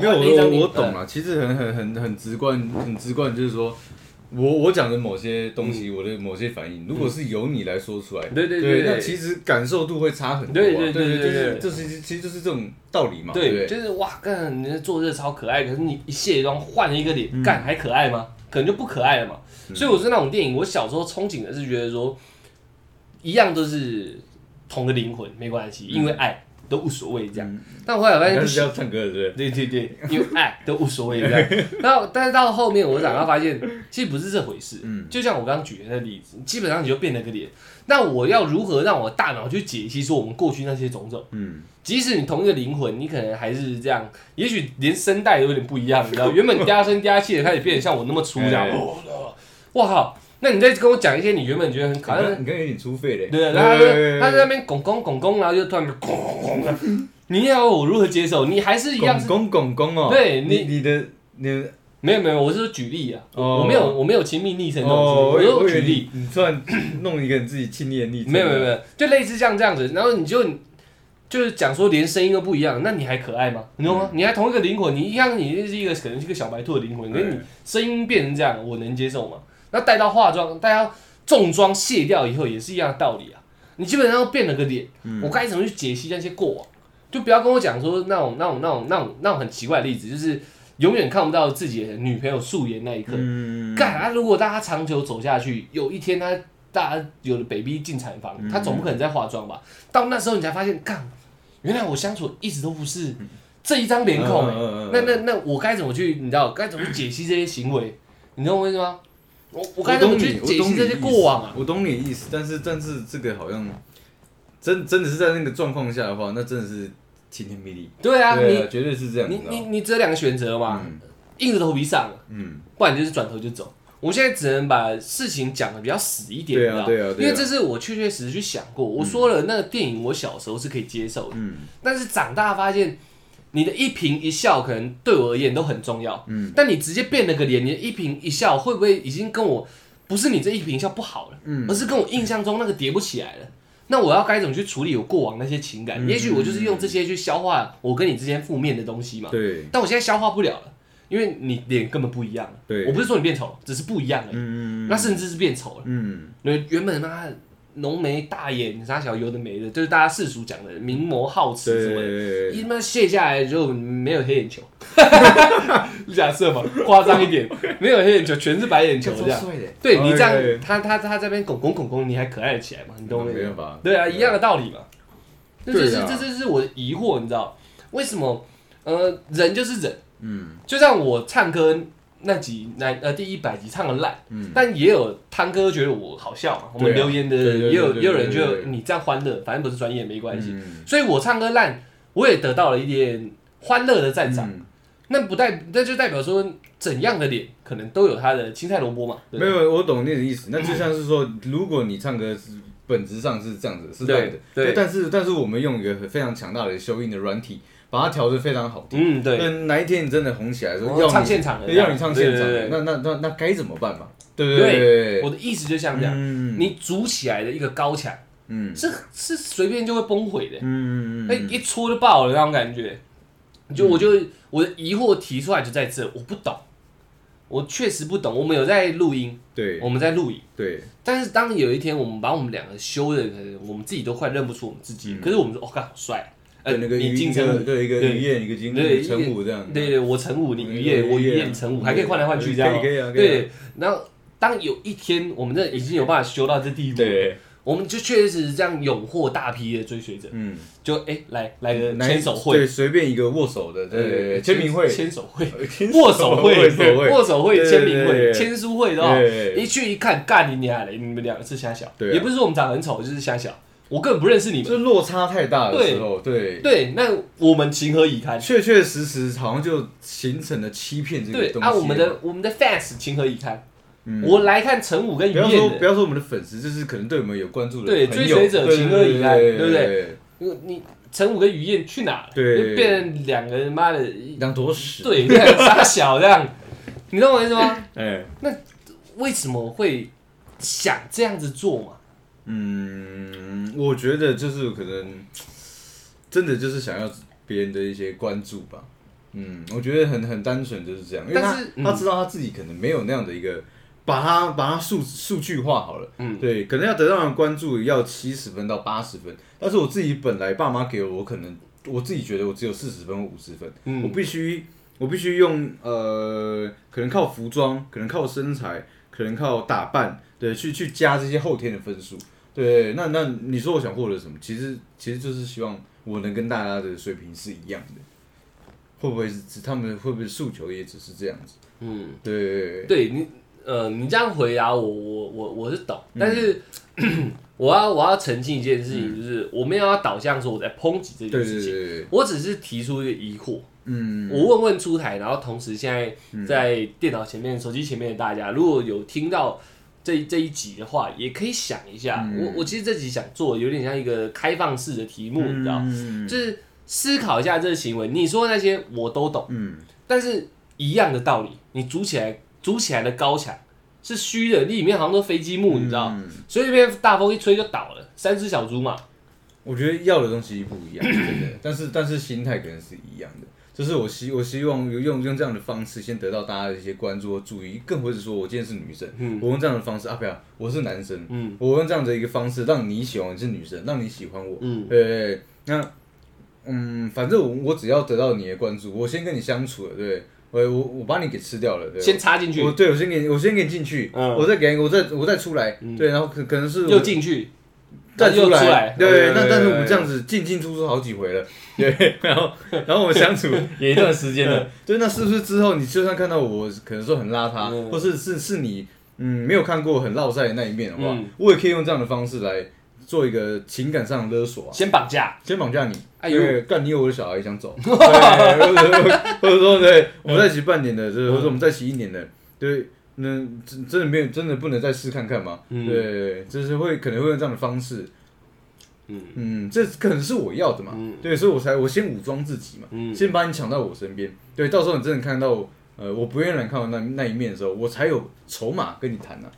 没有，我我懂，了，其实很很很很直观，很直观，就是说。我我讲的某些东西，我的某些反应，如果是由你来说出来，嗯对对对，那其实感受度会差很多啊。对对对对就是就是其实就是这种道理嘛，对就是哇，干，你做这超可爱，可是你一卸妆换了一个嗯脸，干还可爱吗？可能就不可爱了嘛。所以我是那种电影，我小时候憧憬的是觉得说，一样都是同个灵魂，没关系，因为爱都无所谓这样。但我后来发现不是要，唱歌的，对不对？对对对，因为 爱都无所谓这样。然后，但是到后面我长大发现，其实不是这回事。嗯就像我刚刚举的那个例子，基本上你就变了个脸。那我要如何让我的大脑去解析说我们过去那些种种？嗯即使你同一个灵魂，你可能还是这样，也许连声带都有点不一样，你知道？原本嗲声嗲气的，开始变得像我那么粗这样。哎哦哇靠！那你再跟我讲一些你原本觉得很可爱的你刚你刚有点粗废嘞，对，然后他就他在那边拱拱拱拱，然后就突然就拱拱拱，你要我如何接受？你还是一样是公公公公哦，对你你你的你的没有没有，我是说举例啊，哦我没有我没有亲密昵称哦，我举例，你你突然弄一个你自己亲密的昵称，没有没有没有，就类似像这样子，然后你就就是讲说连声音都不一样，那你还可爱吗？你懂吗？你还同一个灵魂，你一样你是一个可能是一个小白兔的灵魂，可是你声音变成这样，我能接受吗？那带到化妆，带到重妆卸掉以后也是一样的道理啊，你基本上变了个脸，嗯我该怎么去解析那些过往？就不要跟我讲说那种那种那种那种那种很奇怪的例子，就是永远看不到自己的女朋友素颜那一刻。嗯，干啊！如果大家长久走下去，有一天他大家有了 baby 进产房，嗯他总不可能再化妆吧？到那时候你才发现，干，原来我相处一直都不是这一张脸孔、那那那我该怎么去？你知道该怎么去解析这些行为？你懂我意思吗？我我刚才怎么懂你，去解我懂析这些过往啊？我懂你的意思，但是但是这个好像真真的是在那个状况下的话，那真的是晴天霹雳。对啊，对你绝对是这样。你你你只有两个选择嘛，嗯硬着头皮上，嗯，不然就是转头就走。我现在只能把事情讲的比较死一点，对啊对啊对啊因为这是我确确实实去想过。我说了，那个电影我小时候是可以接受的，嗯但是长大发现，你的一颦一笑可能对我而言都很重要。嗯但你直接变了个脸，你的一颦一笑会不会已经跟我不是你这一颦一笑不好了，嗯而是跟我印象中那个叠不起来了？那我要该怎么去处理我过往那些情感？嗯也许我就是用这些去消化我跟你之间负面的东西嘛。对，但我现在消化不了了，因为你脸根本不一样了。对我不是说你变丑了，只是不一样而已。嗯那甚至是变丑了。嗯那原本妈浓眉大眼，啥小有的没的，就是大家世俗讲的名模好齿什么一般卸下来就没有黑眼球，假设嘛，夸张一点，没有黑眼球，全是白眼球这样。对你这样哎，他他他这边拱拱拱拱，你还可爱起来嘛？你懂我意思吗？没办法，对啊，一样的道理嘛。这就是这就是我的疑惑，你知道为什么？呃，人就是人，嗯就像我唱歌那集那呃第一百集唱的烂，嗯，但也有汤哥觉得我好笑嘛。我们留言的也有也有人觉得你这样欢乐，反正不是专业没关系。嗯所以我唱歌烂，我也得到了一点欢乐的赞赏。嗯那不代那就代表说怎样的脸可能都有他的青菜萝卜嘛。没有，我懂你的意思。那就像是说，如果你唱歌是本质上是这样子，是对的，对对但是但是我们用一个非常强大的修音的软体，把它调的非常好听。嗯，对，那哪一天你真的红起来的时候，我要你唱现场的要你唱现场的，那那那那该怎么办嘛？对不对对？我的意思就像这样，嗯你筑起来的一个高墙嗯是是随便就会崩毁的，嗯嗯嗯，那、一戳就爆了那种感觉。就我就我的疑惑提出来就在这，我不懂，我确实不懂。我们有在录音，对我们在录影，对但是当有一天我们把我们两个修的，我们自己都快认不出我们自己。可是我们说，哦，干好帅，呃，那个你金金城武，对一个对于燕一个金对陈武这样，对对，我陈武，你于燕，我于燕，你陈武，还可以换来换去这样哦。可以可以对，然后当有一天我们这已经有办法修到这地步，对，我们就确实是这样有获大批的追随者，嗯，就哎、来来个牵手会，对，随便一个握手的，对对对，签名会，牵手会，握手会，握手会，握手会，签名会，签书会的哦。一去一看，干你娘嘞！你们两个是瞎小，也不是说我们长得很丑，就是瞎小，我根本不认识你们。就落差太大的时候，对，对，那我们情何以堪？确确实实好像就形成了欺骗这个东西。对啊，我们的我们的 fans 情何以堪？嗯我来看陈武跟于不要说燕，不要说我们的粉丝，就是可能对我们有关注的对追随者情何以堪对对不对对？你你陈武跟于燕去哪了？对就变成两个人妈的，两坨屎，对，这样傻小这样，你懂我意思吗？哎，那为什么会想这样子做嘛？嗯，我觉得就是可能真的就是想要别人的一些关注吧。嗯，我觉得很很单纯就是这样，因为他他知道他自己可能没有那样的一个，把它把它数数据化好了，嗯，对，可能要得到人关注要七十分到八十分，但是我自己本来爸妈给我，我可能我自己觉得我只有四十分或五十分，嗯我必须我必须用呃，可能靠服装，可能靠身材，可能靠打扮，对，去去加这些后天的分数。对，那那你说我想获得什么？其实其实就是希望我能跟大家的水平是一样的，会不会是他们会不会诉求也只是这样子？嗯，对，对你，呃，你这样回答我，我我我是懂，嗯。但是、我要我要澄清一件事情，就是我没有要导向说我在抨击这件事情，我只是提出一个疑惑，嗯，我问问出台，然后同时现在在电脑前面、手机前面的大家，如果有听到这这一集的话，也可以想一下，嗯我我其实这集想做有点像一个开放式的题目，你知道，嗯就是思考一下这个行为，你说那些我都懂。嗯，但是一样的道理，你筑起来筑起来的高墙是虚的，里面好像都飞机木，你知道，嗯所以那边大风一吹就倒了，三只小猪嘛。我觉得要的东西不一样，真的，但是但是心态可能是一样的。就是我希我希望用用这样的方式先得到大家的一些关注和注意，更或者说我今天是女生，嗯。我用这样的方式啊，不要，我是男生，嗯。我用这样的一个方式让你喜欢我是女生，让你喜欢我，嗯。对那嗯，反正我我只要得到你的关注，我先跟你相处了，对我我我把你给吃掉了，对，先插进去。我，对我先给你，我先给你进去，嗯。我再给你，我再我再出来，对，然后可可能是我又进去，再又出来来，对，那但是我们这样，子进进出出好几回了，对，然后然后我们相处 也一段时间了，对，那是不是之后你就算看到我可能说很邋遢，嗯或是是是你嗯没有看过很落塞的那一面的话嗯，我也可以用这样的方式来做一个情感上的勒索啊，先绑架，先绑架你，哎呦对，干你有我的小孩想走，对，或者或者说对，我们在一起半年的，就是或者我们在一起一年的，对。那真真的没有，真的不能再试看看吗？嗯。对，就是会可能会用这样的方式，嗯。嗯，这可能是我要的嘛，嗯。对，所以我才我先武装自己嘛，嗯。先把你抢到我身边，对，到时候你真的看到，呃，我不愿意让你看到那那一面的时候，我才有筹码跟你谈呐、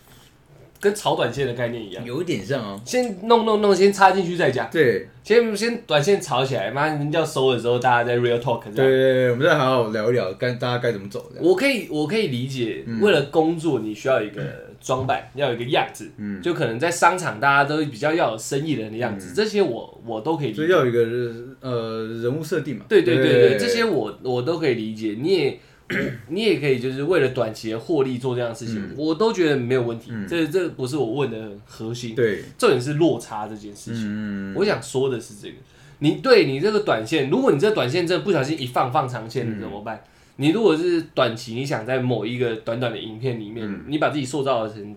跟炒短线的概念一样，有一点像哦。先弄弄弄，先插进去再讲，对先先短线炒起来，妈人家收的时候，大家在 real talk 对。对对，我们再好好聊一聊，该大家该怎么走。我可以我可以理解，为了工作你需要一个装扮，要有一个样子，嗯就可能在商场大家都比较要有生意人的样子，这些我我都可以理解。所以要有一个呃人物设定嘛。对对对对，这些我我都可以理解。你也你也可以就是为了短期的获利做这样的事情，我都觉得没有问题。这这不是我问的核心，对，重点是落差这件事情。嗯，我想说的是这个，你对你这个短线，如果你这短线真的不小心一放放长线，怎么办？你如果是短期，你想在某一个短短的影片里面，嗯你把自己塑造成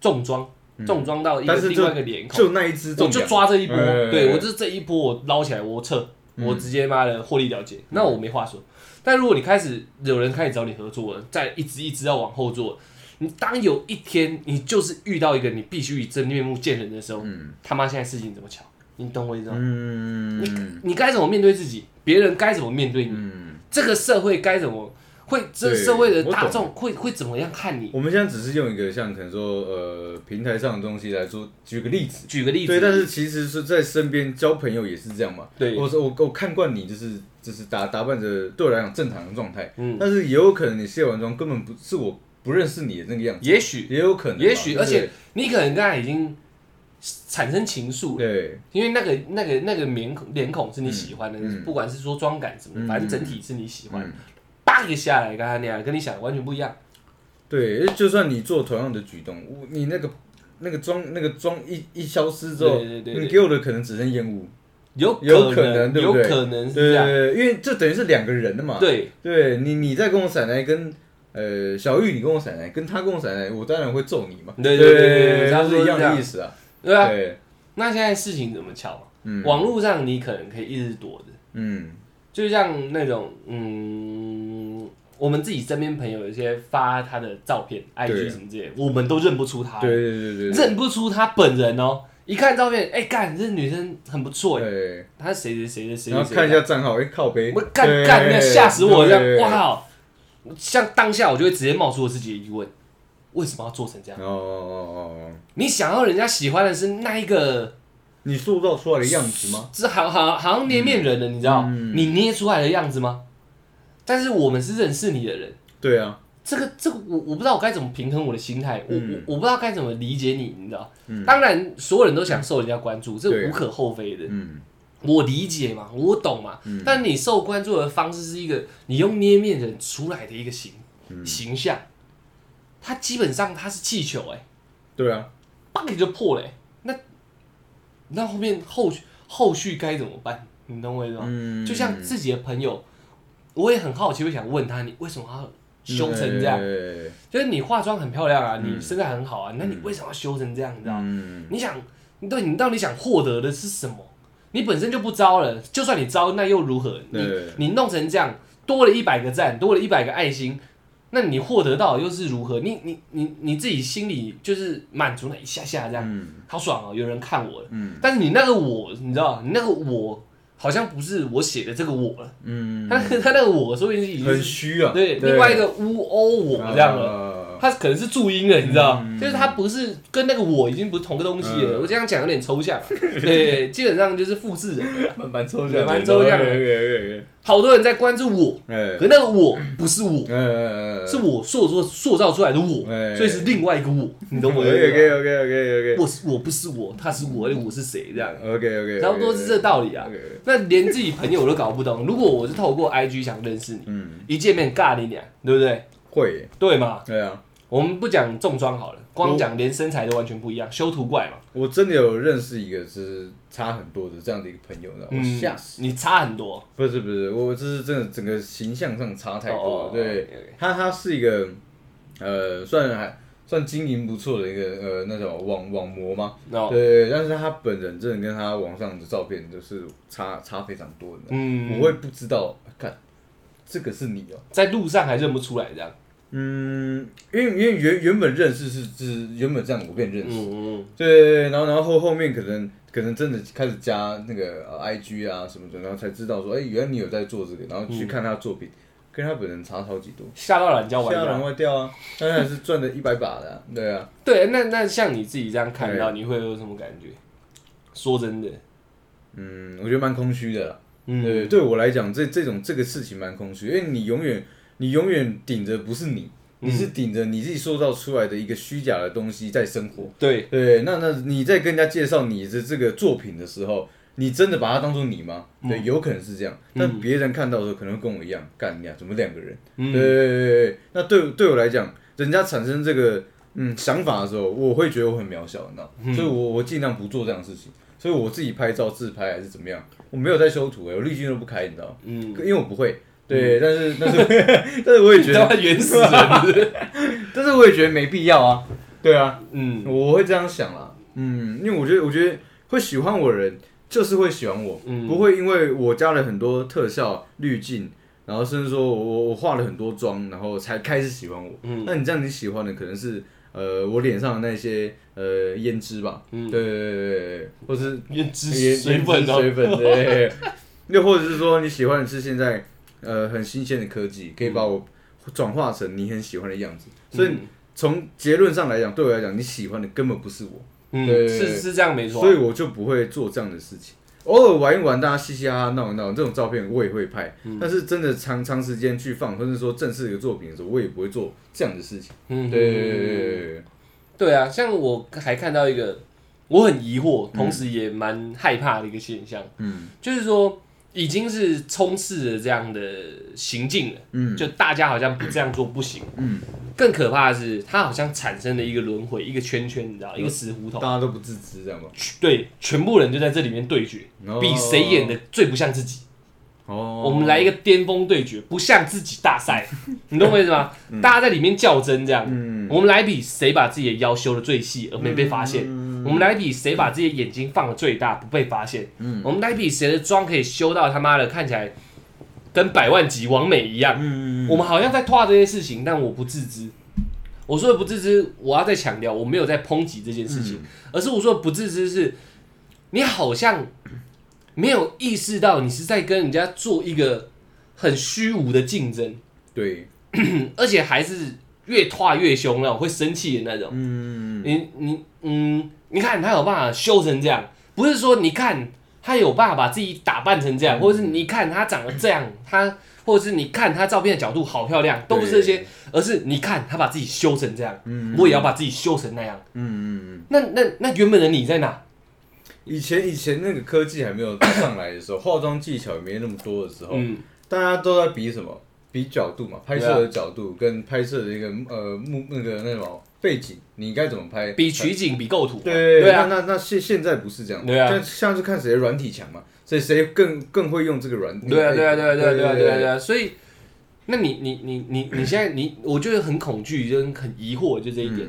重装，重装到一个但是另外一个脸孔，就那一只我就奖，抓这一波，哎对我就是这一波我捞起来我撤，我直接妈的获利了结，那我没话说。但如果你开始有人开始找你合作了，再一直一直要往后做，你当有一天你就是遇到一个你必须以真面目见人的时候，嗯。他妈现在事情怎么巧？你懂我意思吗？嗯。你该怎么面对自己，别人该怎么面对你，嗯，这个社会该怎么会，这社会的大众会会怎么样看你？我们现在只是用一个像可能说呃平台上的东西来说，举个例子。举个例子，对，但是其实是在身边交朋友也是这样嘛。对。我说我我看惯你就是就是打打扮着对我来讲正常的状态，嗯。但是也有可能你卸完妆根本不是我不认识你的那个样子，也许。也有可能，也许，而且你可能刚才已经产生情愫了。对。因为那个、那个、那个面孔、脸孔是你喜欢的，嗯不管是说妆感什么反正整体是你喜欢。嗯叭一下来，刚才那样，跟你想的完全不一样。对，就算你做同样的举动，我你那个那个妆那个妆一一消失之后，对对对对你给我的可能只剩烟雾，有有可能，对不对有可能是对这样。对，因为这等于是两个人的嘛。对，对你你在跟我闪来跟呃小玉你跟我闪来，跟他跟我闪来，我当然会揍你嘛。对对对对对差它是一样的意思啊。对啊。对，那现在事情怎么巧嘛？嗯网络上你可能可以一直躲着，嗯就像那种嗯，我们自己身边朋友有一些发他的照片、对 IG 什么之类的，我们都认不出他，对对对对对，认不出他本人哦。一看照片，哎，干，这女生很不错哎，对，她是谁谁谁的谁谁看一下账号，哎靠背，我干干，那吓死我！这对样，哇靠！像当下我就会直接冒出我自己的疑问：为什么要做成这样？哦哦哦哦，你想要人家喜欢的是那一个，你塑造出来的样子吗？是好好好像捏面人了，你知道？嗯。你捏出来的样子吗？但是我们是认识你的人，对啊，这个这个我我不知道我该怎么平衡我的心态，我嗯。我我不知道该怎么理解你，你知道？当然，所有人都想受人家关注，这无可厚非的。嗯。我理解嘛，我懂嘛，但你受关注的方式是一个你用捏面人出来的一个形、嗯。形象，它基本上它是气球、哎，对啊，嘣就破了、哎那那后面后续后续该怎么办？你懂我意思吗？嗯，就像自己的朋友，我也很好奇，会想问他，你为什么要修成这样？对就是你化妆很漂亮啊，你身材很好啊，那你为什么要修成这样？你知道吗？嗯你想，你对你到底想获得的是什么？你本身就不招了，就算你招，那又如何？你你弄成这样，多了一百个赞，多了一百个爱心，那你获得到又是如何？你你你你自己心里就是满足那一下下这样，嗯。好爽哦，有人看我了。嗯。但是你那个我，你知道，你那个我好像不是我写的这个我了，嗯，他他那个我说不定是已经很虚啊，对另外一个乌欧我这样了。了，它可能是注音了，你知道，嗯就是他不是跟那个我已经不是同个东西了。嗯我这样讲有点抽象啊，对，基本上就是复制人了。蛮蛮抽象蛮抽象好多人在关注我，哎可那个我不是我，哎是我塑造塑造出来的我，哎所以是另外一个我，你懂我 OK 意思 OK 吗？OK OK 我是我不是我，他是我，我是谁这样？OK OK，差不多是这道理啊。那连自己朋友都搞不懂，如果我是透过 IG 想认识你，嗯，一见面尬你俩，对不对？会，对嘛？对啊，我们不讲重装好了，光讲连身材都完全不一样，修图怪嘛。我真的有认识一个是差很多的这样的一个朋友，你知道吗我吓死。你差很多。不是不是，我这是真的整个形象上差太多哦了。对，OK，OK 他他是一个呃，算还算经营不错的一个呃那种网网模嘛。哦，对，但是他本人真的跟他网上的照片就是差差非常多的。嗯，我会不知道，看这个是你哦、在路上还认不出来这样。嗯，因为因为原原本认识是是原本这样我跟你认识，嗯嗯对对对，然后然后后后面可能可能真的开始加那个呃 IG 啊什么的，然后才知道说，哎、原来你有在做这个，然后去看他的作品，跟他本人差超级多。吓到懒觉玩下人掉。会掉啊，当然是赚的一百把的啊、对啊。对，那那像你自己这样看到，你会有什么感觉？说真的，嗯，我觉得蛮空虚的啦。嗯，对，对我来讲，这这种这个事情蛮空虚，因为你永远你永远顶着不是你，嗯。你是顶着你自己塑造出来的一个虚假的东西在生活。对，对，那那你在跟人家介绍你的这个作品的时候，你真的把它当做你吗？对，有可能是这样，但别人看到的时候可能会跟我一样，干你啊，怎么两个人？嗯。对对对对对，那对对我来讲，人家产生这个嗯想法的时候，我会觉得我很渺小，你知道，所以我我尽量不做这样的事情。所以我自己拍照自拍还是怎么样，我没有在修图哎、我滤镜都不开，你知道，嗯，因为我不会。对，但是但是 但是我也觉得，原始 但是我也觉得没必要啊。对啊，嗯我会这样想啦。嗯，因为我觉得我觉得会喜欢我的人就是会喜欢我，嗯不会因为我加了很多特效滤镜，然后甚至说我我我化了很多妆，然后才开始喜欢我。嗯那你这样你喜欢的可能是呃我脸上的那些呃胭脂吧，嗯对对对对对，或是胭脂胭水粉水粉对，又或者是说你喜欢的是现在呃很新鲜的科技，可以把我转化成你很喜欢的样子。所以嗯从结论上来讲，对我来讲，你喜欢的根本不是我，嗯，对是是这样没错。啊，所以我就不会做这样的事情。偶尔玩一玩，大家嘻嘻哈哈闹一闹，这种照片我也会拍。嗯。但是真的长长时间去放，或者说正式一个作品的时候，我也不会做这样的事情。嗯，对对对对对对。对啊，像我还看到一个我很疑惑，同时也蛮害怕的一个现象，嗯。就是说已经是充斥着这样的行径了，嗯就大家好像不这样做不行。嗯，更可怕的是，它好像产生了一个轮回，一个圈圈，你知道，一个死胡同。大家都不自知，这样吗？对，全部人就在这里面对决，哦比谁演的最不像自己。哦，我们来一个巅峰对决，不像自己大赛，你懂我意思吗？大家在里面较真这样，嗯。我们来比谁把自己的腰修的最细而没被发现，我们来比谁把自己的眼睛放的最大不被发现，嗯。我们来比谁的妆可以修到他妈的看起来跟百万级王美一样。嗯我们好像在画这件事情，但我不自知。我说的不自知，我要再强调，我没有在抨击这件事情，嗯。而是我说的不自知是，你好像没有意识到你是在跟人家做一个很虚无的竞争，对，而且还是越跨越凶那种，会生气的那种。嗯你你嗯，你看他有办法修成这样，不是说你看他有办法把自己打扮成这样，或者是你看他长得这样，他或者是你看他照片的角度好漂亮，都不是这些，而是你看他把自己修成这样，嗯我也要把自己修成那样。嗯嗯嗯。那那那原本的你在哪？以前以前那个科技还没有上来的时候，化妆技巧也没那么多的时候，嗯，大家都在比什么？比角度嘛，拍摄的角度跟拍摄的一个呃幕那个那什么背景，你应该怎么拍？比取景比构图嘛，对对啊，那那那现现在不是这样，对啊像像是看谁的软体强嘛，所以谁更更会用这个软体。对啊，对啊，对啊，对啊，对啊，对啊，对啊。啊，所以。那你你你你你现在你，我觉得很恐惧，就是很疑惑，就这一点，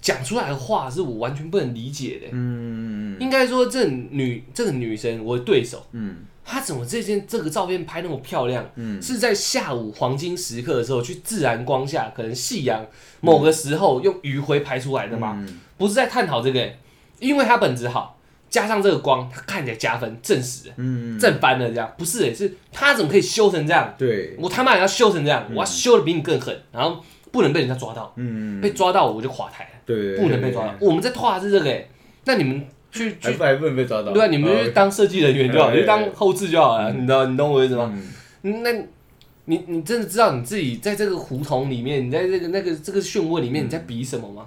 讲出来的话是我完全不能理解的。嗯嗯。应该说，这女这个女生，我的对手，嗯。她怎么这件这个照片拍那么漂亮？嗯。是在下午黄金时刻的时候，去自然光下，可能夕阳某个时候用余晖拍出来的吗？嗯。不是在探讨这个、欸，因为她本质好，加上这个光，她看起来加分，正实了，嗯，正翻了这样，不是、欸，是她怎么可以修成这样？对，我他妈也要修成这样，我要修的比你更狠，然后不能被人家抓到，嗯被抓到我就垮台了，对，不能被抓到。我们在拖的是这个、欸，那你们去去还不能被抓到？对啊，你们就去当设计人员就好，哦你就当后置就好了，你知道你懂我意思吗？嗯那你你真的知道你自己在这个胡同里面，你在这个那个这个漩涡里面，你在比什么吗？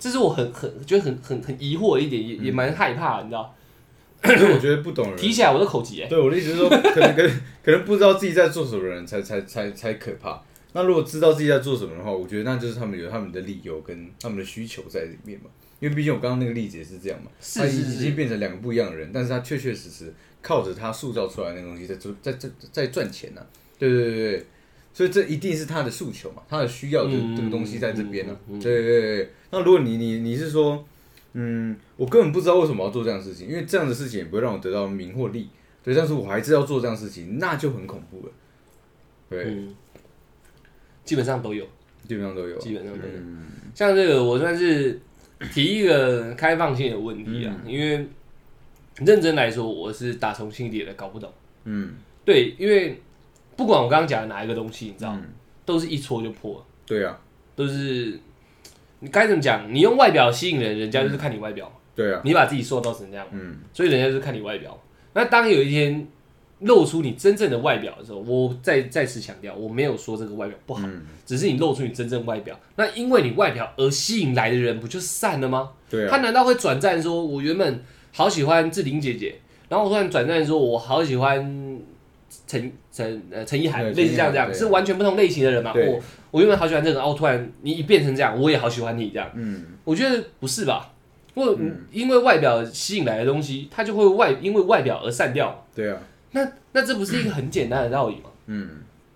这是我很很觉得很很很疑惑的一点，也也蛮害怕的，你知道？所以我觉得不懂人 提起来我都口急哎。对我的意思是说，可能可能可能不知道自己在做什么的人才才才才可怕。那如果知道自己在做什么的话，我觉得那就是他们有他们的理由跟他们的需求在里面嘛。因为毕竟我刚刚那个例子也是这样嘛，他已是是是已经变成两个不一样的人，但是他确确实实靠着他塑造出来的那个东西在做在在在赚钱呢、对对对对，所以这一定是他的诉求嘛，他的需要的嗯这个东西在这边呢、嗯嗯嗯对对对对，那如果你你你是说，嗯，我根本不知道为什么要做这样的事情，因为这样的事情也不会让我得到名或利。对，但是我还是要做这样的事情，那就很恐怖了。对，嗯，基本上都有，基本上都有啊。基本上都有。嗯像这个，我算是提一个开放性的问题啊，因为认真来说，我是打从心底的搞不懂。嗯。对，因为不不管我刚刚讲的哪一个东西，你知道，嗯，都是一戳就破了，对啊，都是你该怎么讲？你用外表吸引人，人家就是看你外表嘛，对啊，你把自己塑造成这样，嗯，所以人家就是看你外表。那当有一天露出你真正的外表的时候，我再再次强调，我没有说这个外表不好，嗯，只是你露出你真正外表。那因为你外表而吸引来的人，不就散了吗？对啊，他难道会转战说，我原本好喜欢志玲姐姐，然后我突然转战说，我好喜欢陈陈呃陈意涵，类似这样这样，是完全不同类型的人嘛？我我原本好喜欢这个，然后突然你一变成这样，我也好喜欢你这样，嗯，我觉得不是吧？或因为外表吸引来的东西，它就会外因为外表而散掉。对啊，那那这不是一个很简单的道理吗？嗯，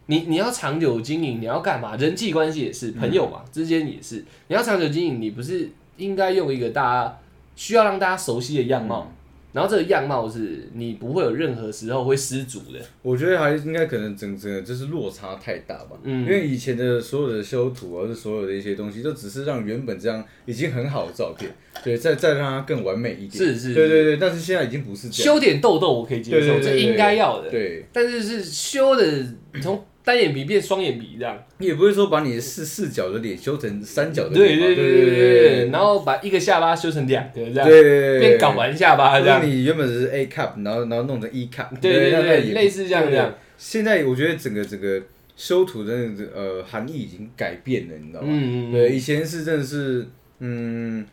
你你要长久经营，你要干嘛？人际关系也是，朋友嘛、之间也是。你要长久经营，你不是应该用一个大家需要让大家熟悉的样貌，然后这个样貌是你不会有任何时候会失足的。我觉得还应该可能整整个就是落差太大吧，嗯。因为以前的所有的修图或者所有的一些东西，都只是让原本这样已经很好的照片，对，再再让它更完美一点，是是对对对，但是现在已经不是这样，修点痘痘我可以接受，这应该要的。对，但是是修的从单眼皮变双眼皮这样。你也不会说把你的四四角的脸修成三角的对脸嘛，对对对对对对，然后把一个下巴修成两个这样，对，变睾丸下巴这样。你原本是 A cup，然后然后弄成 E cup，对对对类似这样这样。现在我觉得整个整个修图的那个呃含义已经改变了，你知道吗？嗯嗯对，以前是真的是嗯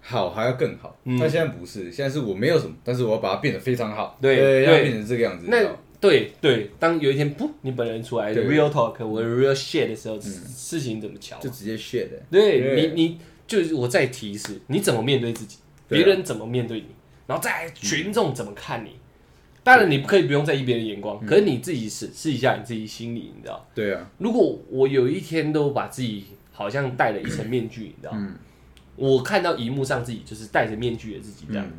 好还要更好，嗯。但现在不是，现在是我没有什么，但是我要把它变得非常好，对对，对。要变成这个样子。你知那道吗对对，当有一天不，你本人出来的对。real talk，我 real shit 的时候，事情怎么瞧？就直接 shit 的，对对。你，你就是我再提示，你怎么面对自己，别人怎么面对你，然后再群众怎么看你。当然，你可以不用在意别人的眼嗯。光，可是你自己试试一下你自己心里，你知道，对啊，如果我有一天都把自己好像戴了一层面具，你知道，嗯。我看到荧幕上自己就是戴着面具的自己这样，嗯。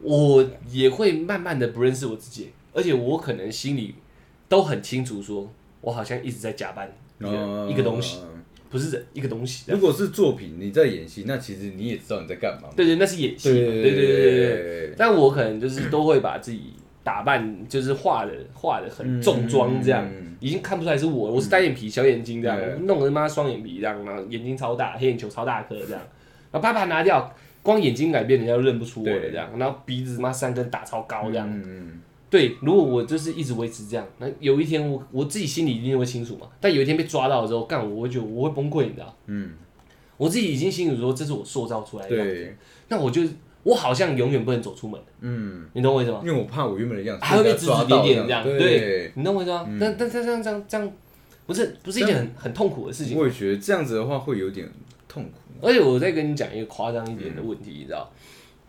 我也会慢慢的不认识我自己，而且我可能心里都很清楚说，我好像一直在假扮一个、哦一个东西，不是人，一个东西。如果是作品你在演戏，那其实你也知道你在干嘛嘛。对对，那是演戏，对对对对。但我可能就是都会把自己打扮，就是画的画的很重妆这样，嗯已经看不出来是我，我是单眼皮、小眼睛这样，弄得他妈双眼皮这样，然后眼睛超大，黑眼球超大颗这样，然后啪啪拿掉，光眼睛改变人家都认不出我了这样，然后鼻子妈三根打超高这样。嗯嗯对，如果我就是一直维持这样，那有一天我我自己心里一定会清楚嘛。但有一天被抓到的时候，干我会觉得我会崩溃，你知道？嗯，我自己已经清楚说这是我塑造出来的样那我就我好像永远不能走出门，嗯，你懂我意思吗？因为我怕我原本的样子还会被指指点点这样，对对，你懂我意思吗？但但但这样这样这样，不是不是一件很很痛苦的事情。我也觉得这样子的话会有点痛苦。而且我再跟你讲一个夸张一点的问题，你知道？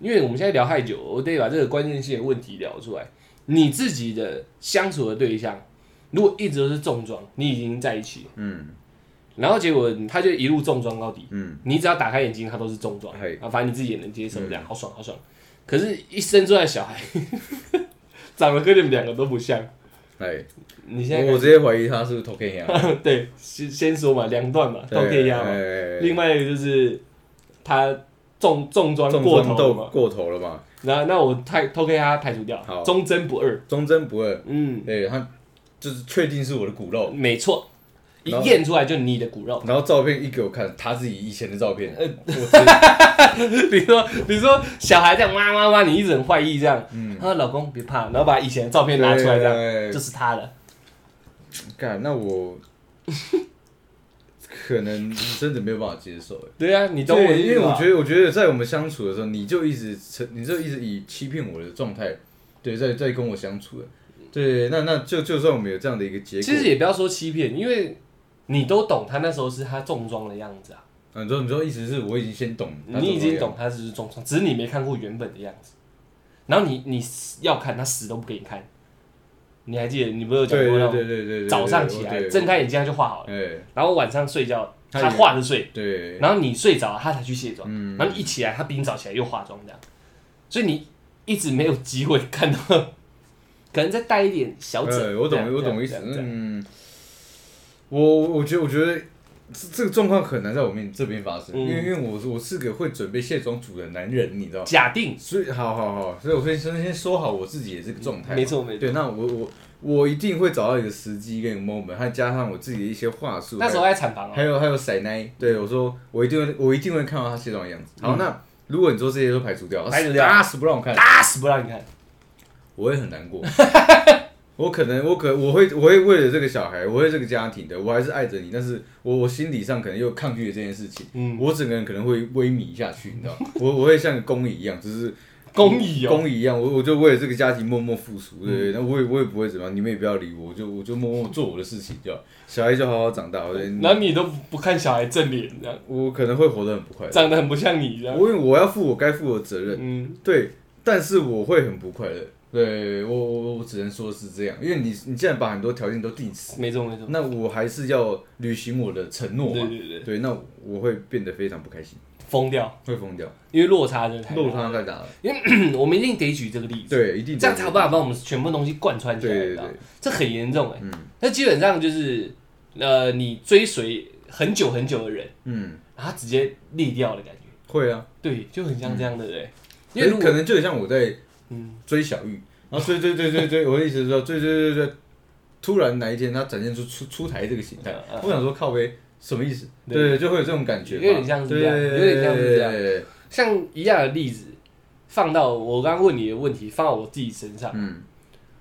因为我们现在聊太久，我得把这个关键性的问题聊出来。你自己的相处的对象，如果一直都是重装，你已经在一起了，嗯然后结果他就一路重装到底，嗯，你只要打开眼睛，他都是重装，嘿。啊，反正你自己也能接受，这样好爽好爽。可是，一生出来小孩，长得跟你们两个都不像。哎，你现在我我直接怀疑他是不是偷 K 呀？对，先先说嘛，两段嘛，都可以压嘛。哎另外一个就是他重重装重过头嘛，过头了嘛，那那我太偷给他排除掉好，忠贞不二。忠贞不二。嗯，对他就是确定是我的骨肉，没错，一然后验出来就你的骨肉。然后照片一给我看，他自己以前的照片，呃我比如说，比如说小孩这样哇哇哇，你一直很坏意这样，嗯他说老公别怕，然后把以前的照片拿出来这样，对这是他的。干，那我可能真的没有办法接受。哎对啊，你懂我因为我觉得，我觉得在我们相处的时候，你就一直成，你就一直以欺骗我的状态，对，在在跟我相处的。对，那那就就算我们有这样的一个结果，其实也不要说欺骗，因为你都懂他那时候是他重装的样子啊，啊，你说你说意思是我已经先懂，你已经懂他只是重装，只是你没看过原本的样子。然后你你要看，他死都不给你看。你还记得你不是有讲过那种对对对对，早上起来对睁开眼睛他就画好了，哎，然后晚上睡觉他画着睡，对，然后你睡着了他才去卸妆，嗯。然后你一起来他比你早起来又化妆这样，所以你一直没有机会看到，可能再带一点小呃，疹。我懂这样我懂意思这样，这样。嗯，我我觉得我觉得这这个状况很难在我面这边发生，嗯因为因为我是我是个会准备卸妆组的男人，你知道吗？假定，所以好好好，所以我先先先说好我自己的这个状态嘛。没错没错对，那我我我一定会找到一个时机跟一个 moment，还加上我自己的一些话术。那时候在产房哦，还有还有塞奶，对我说我一定会我一定会看到他卸妆的样子。好，嗯那如果你说这些都排除掉，排除掉打死不让我看，打死不让你看。我会很难过。我可能我可我会我会为了这个小孩，我为这个家庭的，我还是爱着你，但是我我心理上可能又抗拒了这件事情，嗯，我整个人可能会萎靡下去，你知道？吗？我我会像个公蚁一样，只是公益哦，公蚁一样，我我就为了这个家庭默默付出，对不对？那我也我也不会怎么样，你们也不要理我，我就我就默默做我的事情，就好小孩就好好长大，我然后你都不看小孩正脸，这样。我可能会活得很不快乐，长得很不像你这样。我因为我要负我该负的责任，嗯，对，但是我会很不快乐，对我我我只能说是这样，因为你你既然把很多条件都定死，没错没错。那我还是要履行我的承诺嘛，对对对，对，那我会变得非常不开心，疯掉，会疯掉，因为落差真的太大落差太大了，因为 我们一定得举这个例子，对，一定这样才有办法把我们全部东西贯穿起来，对对对，这很严重哎。嗯。那基本上就是，呃，你追随很久很久的人，嗯，然后他直接裂掉的感觉，会啊，对，就很像这样的人。因因为可能就很像我在嗯，追小玉，然后追追追追追，我的意思是说追追追追，突然哪一天他展现出出出台这个形态我想说靠背，什么意思？对。对，就会有这种感觉，有点像是这样有点像是这样。像一样的例子，放到我刚刚问你的问题，放到我自己身上，嗯。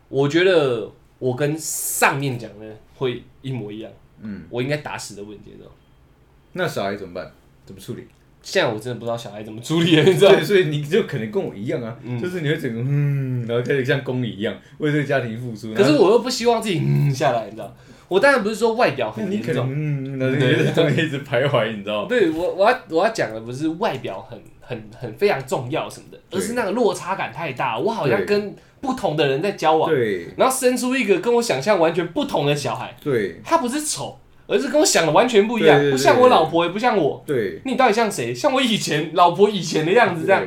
我觉得我跟上面讲的会一模一样，嗯，我应该打死的问节奏。那小孩怎么办？怎么处理？现在我真的不知道小孩怎么处理了，你知道吗？对，所以你就可能跟我一样啊，嗯就是你会整个嗯，然后开始像公蚁一样为这个家庭付出。可是我又不希望自己嗯下来，你知道？我当然不是说外表很你可能严重，嗯，然后就在中间一直徘徊，你知道吗？对我我要我要讲的不是外表很很很非常重要什么的，而是那个落差感太大，我好像跟不同的人在交往，对然后生出一个跟我想象完全不同的小孩，对他不是丑，而是跟我想的完全不一样，对对对不像我老婆，也不像我。对，你到底像谁？像我以前老婆以前的样子这样，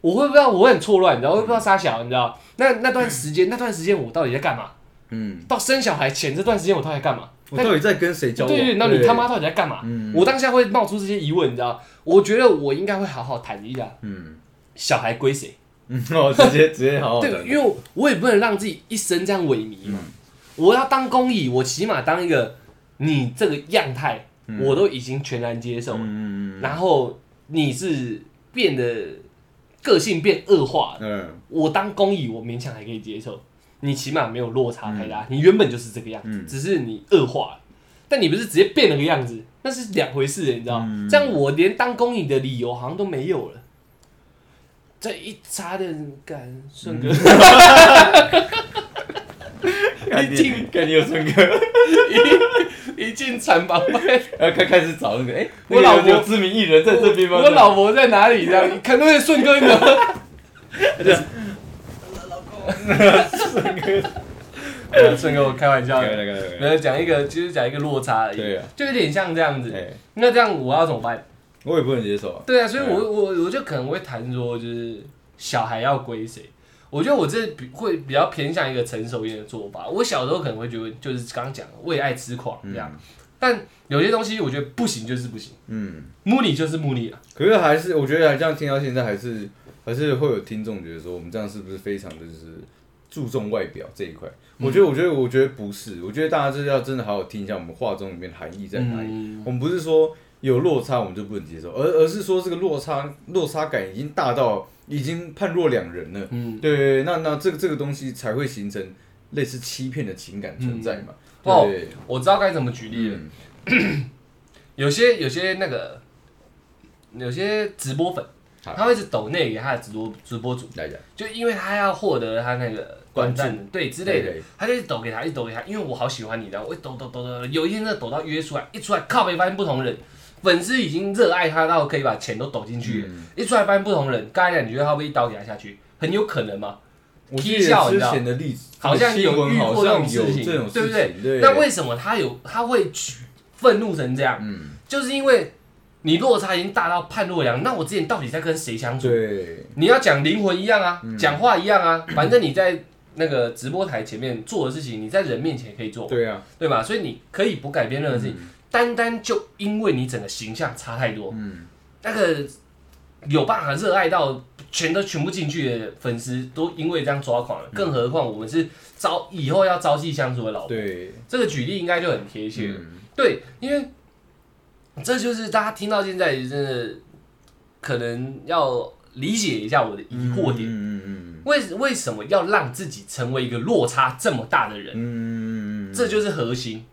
我会不知道，我会很错乱，你知道，我会不知道傻小，你知道？那那段时间，那段时间我到底在干嘛？嗯，到生小孩前这段时间我到底在干嘛？我到底在跟谁交往？对对，那你他妈到底在干嘛？嗯我当下会冒出这些疑问，你知道？我觉得我应该会好好谈一下，嗯小孩归谁？嗯，我，直接直接好好对，因为我也不能让自己一生这样萎靡嘛。嗯我要当公益，我起码当一个你这个样态，我都已经全然接受了。嗯嗯然后你是变得个性变恶化了，嗯。我当公益我勉强还可以接受，你起码没有落差太大，你原本就是这个样子，嗯。只是你恶化了，但你不是直接变了个样子，那是两回事，你知道？嗯。这样我连当公益的理由好像都没有了。这一查的感顺哥，看你一进看你有孙哥，一 一进产房发现然后开开始找那个，哎，我老婆知名艺人在这边吗？我老婆在哪里？这样看到那顺哥，吗？呃顺哥，我开玩笑没有讲一个，就是讲一个落差而已，对啊，就有点像这样子。哎，那这样我要怎么办？我也不能接受啊。对啊，所以我我我就可能会谈说，就是小孩要归谁。我觉得我这比会比较偏向一个成熟一点的做法。我小时候可能会觉得，就是刚刚讲的为爱痴狂这样，但有些东西我觉得不行就是不行，嗯，目的就是目的啊。可是还是我觉得还这样听到现在，还是还是会有听众觉得说，我们这样是不是非常的就是注重外表这一块？我觉得，我觉得，我觉得不是。我觉得大家就是要真的好好听一下我们话中里面的含义在哪里。嗯我们不是说有落差我们就不能接受，而而是说这个落差落差感已经大到已经判若两人了。嗯，对，那那这个这个东西才会形成类似欺骗的情感存在嘛？哦对，我知道该怎么举例了。嗯。有些有些那个有些直播粉，他会一直抖内给他的直播直播主，来讲，就因为他要获得他那个关注。短暂对之类的对，他就一直抖给他，一直抖给他，因为我好喜欢你，然后我一抖抖抖抖，有一天真的抖到约出来，一出来靠北发现不同人，粉丝已经热爱他到可以把钱都抖进去了，嗯一出来发现不同人，刚才讲你觉得他会一刀给他下去？很有可能吗？我记踢得之前的例子，好像有遇过这种事情对不对那为什么他有他会去愤怒成这样？嗯，就是因为你落差已经大到判若两，那我之前到底在跟谁相处？对，你要讲灵魂一样啊，嗯讲、话一样啊，反正你在那个直播台前面做的事情，你在人面前也可以做，对啊，对吧？所以你可以不改变任何事情。嗯单单就因为你整个形象差太多，嗯，那个有办法热爱到全都全部进去的粉丝都因为这样抓狂了，更何况我们是朝以后要朝夕相处的老婆，对，这个举例应该就很贴切。对，因为这就是大家听到现在真的可能要理解一下我的疑惑点，嗯嗯为为什么要让自己成为一个落差这么大的人？嗯嗯，这就是核心。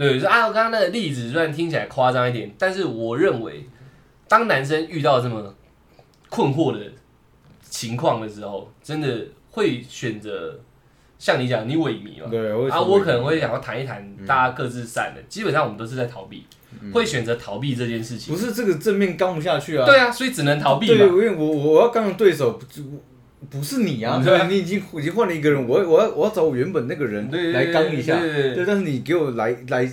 对，就啊，我刚刚那个例子虽然听起来夸张一点，但是我认为，当男生遇到这么困惑的情况的时候，真的会选择像你讲，你萎靡嘛，对，啊，我可能会想要谈一谈，大家各自散的。基本上我们都是在逃避，会选择逃避这件事情。不是这个正面刚不下去啊，对啊，所以只能逃避对，嘛。因为我我要刚的对手不不是你啊，对啊，你已经已经换了一个人，我我要我要找我原本那个人来刚一下，对但是你给我来来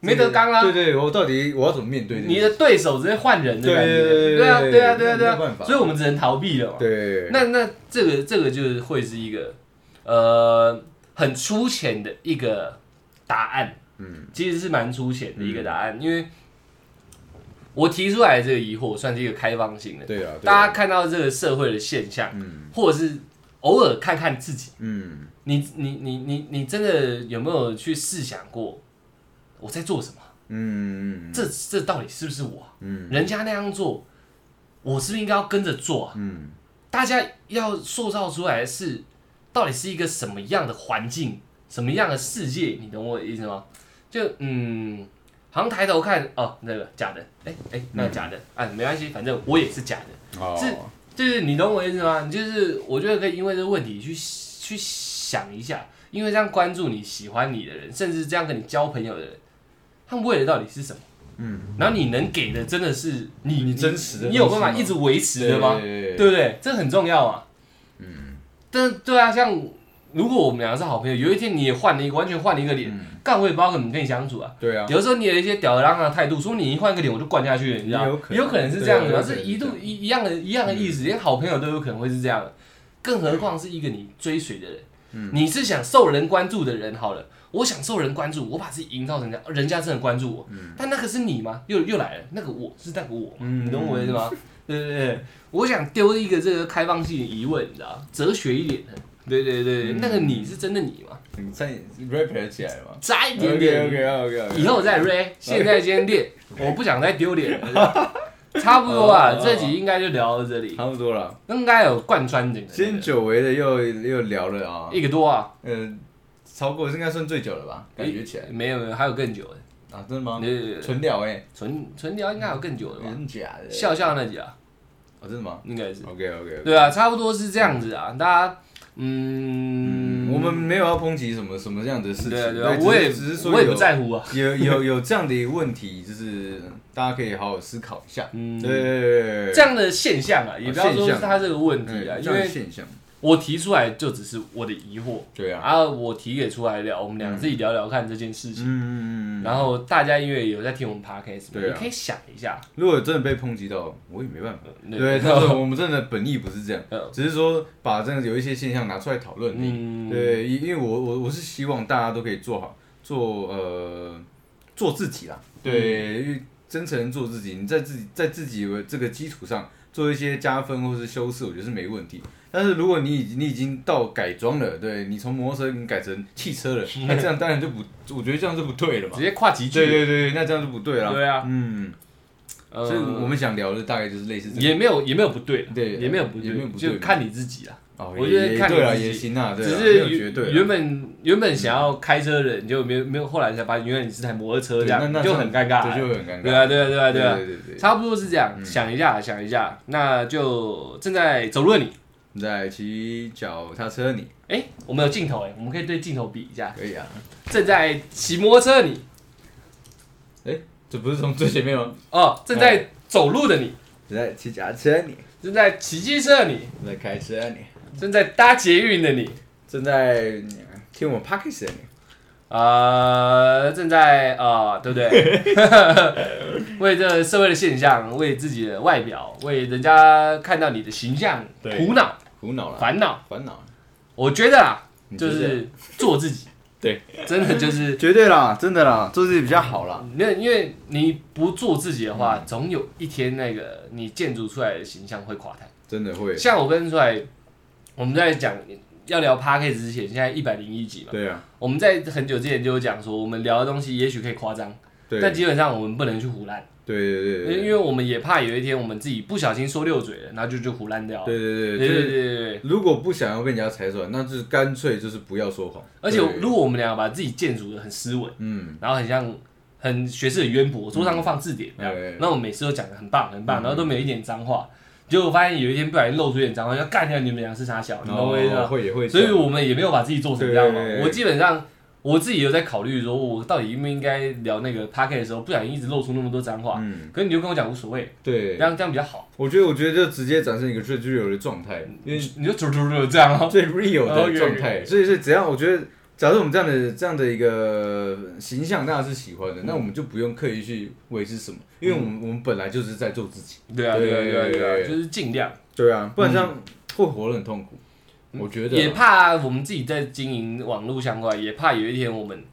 没得刚啊。对对，我到底我要怎么面对这个？你的对手直接换人的感觉。对啊，对对啊，对啊，对啊所以我们只能逃避了嘛。对，那那这个这个就是会是一个呃很粗浅的一个答案，嗯。其实是蛮粗浅的一个答案，因为我提出来的这个疑惑算是一个开放性的，对啊，对啊大家看到这个社会的现象，嗯或者是偶尔看看自己，嗯你你你你你真的有没有去试想过我在做什么？嗯这这到底是不是我啊？嗯人家那样做，我是不是应该要跟着做啊？嗯大家要塑造出来的是，到底是一个什么样的环境，什么样的世界？你懂我的意思吗？就嗯，好像抬头看哦，那个假的，哎、哎、那个假的，啊，没关系，反正我也是假的。哦是就是你懂我意思吗？就是我觉得可以因为这个问题去去想一下，因为这样关注你喜欢你的人，甚至这样跟你交朋友的人，他们为的到底是什么？嗯，然后你能给的真的是你你真实的你有办法一直维持的吗？对对不对？这很重要啊。嗯，但对啊，像如果我们两个是好朋友，有一天你也换了一个完全换了一个脸，干、我也不知道怎么跟你相处啊。对啊，有时候你有一些吊儿郎当的态度，说你一换一个脸我就灌下去了，你知道吗？有可能有可能是这样的是一度一一样的一样的意思，连好朋友都有可能会是这样的，更何况是一个你追随的人，嗯你是想受人关注的人，好了。我想受人关注，我把自己营造成这样，人家真的关注我。但那个是你吗？又又来了，那个我是那个我，嗯你懂我意思吗？对对对，我想丢一个这个开放性的疑问，你知道，哲学一点的。对对对，那个你是真的你吗？你再 rap 起来了吗？差一点点。OK OK OK，以后再 rap，现在先练，我不想再丢脸了。差不多啊，哦这集应该就聊到这里，差不多了。应该有贯穿整个今天久违的又又聊了啊，一个多啊，嗯，超过应该算最久了吧？感觉起来。没有没有，还有更久的，啊，真的吗？对纯聊哎，纯纯聊应该有更久的吧？真假的？笑笑那集啊，哦，真的吗？应该是，？OK OK，对啊，差不多是这样子啊，大家，嗯，我们没有要抨击什么什么样的事情，对啊对啊，我也只是说我也不有在乎啊，有有有这样的一个问题，就是大家可以好好思考一下。嗯，对这样的现象啊，也不要说是他这个问题啊，嗯这样的因为现象，我提出来就只是我的疑惑，对啊，啊，我提给出来聊，我们俩自己聊聊看这件事情。嗯嗯嗯嗯，然后大家因为有在听我们 podcast，对啊也可以想一下，如果真的被抨击到，我也没办法。对对，但是我们真的本意不是这样嗯，只是说把这样有一些现象拿出来讨论。嗯，对，因因为我我我是希望大家都可以做好，做呃做自己啦。对，因为真诚做自己，你在自己在自己的这个基础上做一些加分或是修饰，我觉得是没问题。但是如果你已经你已经到改装了，对你从摩托车你改成汽车了，那这样当然就不，我觉得这样是不对的嘛直。接跨级距，对对对，那这样就不对了。对啊嗯，呃所以我们想聊的大概就是类似这个。也没有也没有不对，对也没有不也没有不对就看你自己啦。哦，我觉得看你也对了，自己也行啊，对只是绝对啦原本原本想要开车的人，就没有没有，后来才发现原来你是台摩托车这样，就很尴尬对，就很尴尬。对啊对啊对啊对啊，对对对。差不多是这样。想一下想一下，那就正在走路的，你在骑脚踏车，你。哎，我们有镜头哎，我们可以对镜头比一下。可以啊？正在骑摩托车你。哎，这不是从最前面吗？哦，正在走路的你，正在骑脚踏车，你。正在骑机车你，正在开车，你。正在搭捷运的你，正在听我们 p o d c a s 的你，呃，正在啊、对不对？为这社会的现象，为自己的外表，为人家看到你的形象对。苦恼、苦恼了，烦恼。烦恼，我觉得啊，就是做自己，对，真的就是 绝对啦，真的啦，做自己比较好啦。那因为你不做自己的话，总有一天那个你建筑出来的形象会垮台。真的会。像我跟出来，我们在讲要聊 p a r k 之前，现在一百零一集嘛，对啊，我们在很久之前就有讲说，我们聊的东西也许可以夸张，对，但基本上我们不能去胡乱，对对对对，因为我们也怕有一天我们自己不小心说溜嘴了，然后就就胡乱掉。对对对对。对就是对对对。如果不想要被人家猜出来，那就是干脆就是不要说谎。而且对。如果我们两个把自己建筑的很斯文，嗯，然后很像很学识很渊博，桌上都放字典这样对，那我们每次都讲的很棒很棒，嗯然后都没有一点脏话，结果发现有一天不小心露出一点脏话，要干掉你们俩是傻小，你懂我意思哦吗？会也会这所以，我们也没有把自己做成这样嘛。我基本上我自己有在考虑说，我到底应不应该聊那个 p a r k 的时候，不小心一直露出那么多脏话。嗯，可是你就跟我讲无所谓，对这，样这样比较好。我觉得我觉得就直接展现一个最 real 的状态，因为你就突突突这样哦。最 real 哦的状态，所以是只要我觉得，假如我们这样的这样的一个形象大家是喜欢的，那我们就不用刻意去维持什么，因为我们我们本来就是在做自己。对啊，对啊，对啊，对啊，就是尽量。对啊，不然这样会活得很痛苦。我觉得也怕我们自己在经营网络相关，也怕有一天我们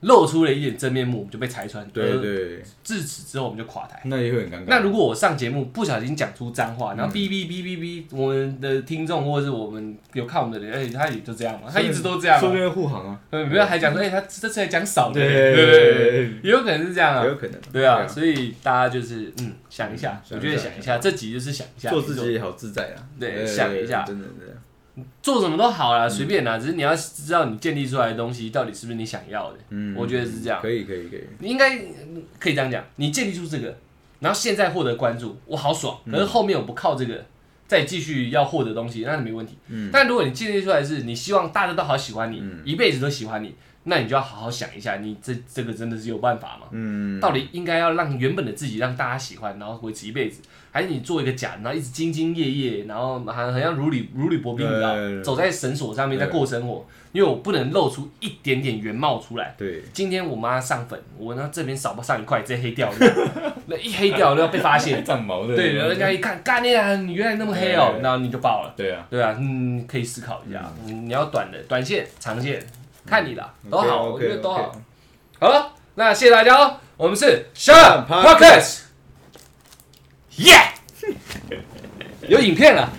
露出了一点真面目，我们就被拆穿。对对对，自此之后我们就垮台。那也会很尴尬。那如果我上节目不小心讲出脏话，然后嗯哔哔哔哔哔，我们的听众或者是我们有看我们的人，哎，他也就这样嘛，他一直都这样嘛。说不定会护航啊，对，不要还讲说，哎，他这次还讲少的，对对对对对，也有可能是这样啊。也有可能。对啊，所以大家就是嗯想一下，嗯我觉得想一下，这集就是想一下，做自己也好自在啊。对想一下真的真的。做什么都好啦，随便啦，只是你要知道你建立出来的东西到底是不是你想要的。嗯我觉得是这样可以可以可以。你应该嗯可以这样讲，你建立出这个，然后现在获得关注，我好爽。可是后面我不靠这个再继续要获得东西，那没问题。嗯但如果你建立出来是你希望大家都好喜欢你，嗯一辈子都喜欢你，那你就要好好想一下，你这这个真的是有办法吗？嗯，到底应该要让原本的自己让大家喜欢，然后维持一辈子，还是你做一个假的，然后一直兢兢业业，然后好像好像如履如履薄冰，你知道，走在绳索上面在过生活，因为我不能露出一点点原貌出来。对今天我妈上粉，我呢这边少不上一块，直接黑掉了，那一黑掉都要被发现。长毛的。对，人家一看，干你啊，你原来那么黑哦，对然后你就爆了。对啊，对啊，嗯，可以思考一下，嗯，你要短的、短线、长线，看你了，都好，我觉得都好。好了，那谢谢大家哦，我们是 Shut Podcast，耶，有影片了。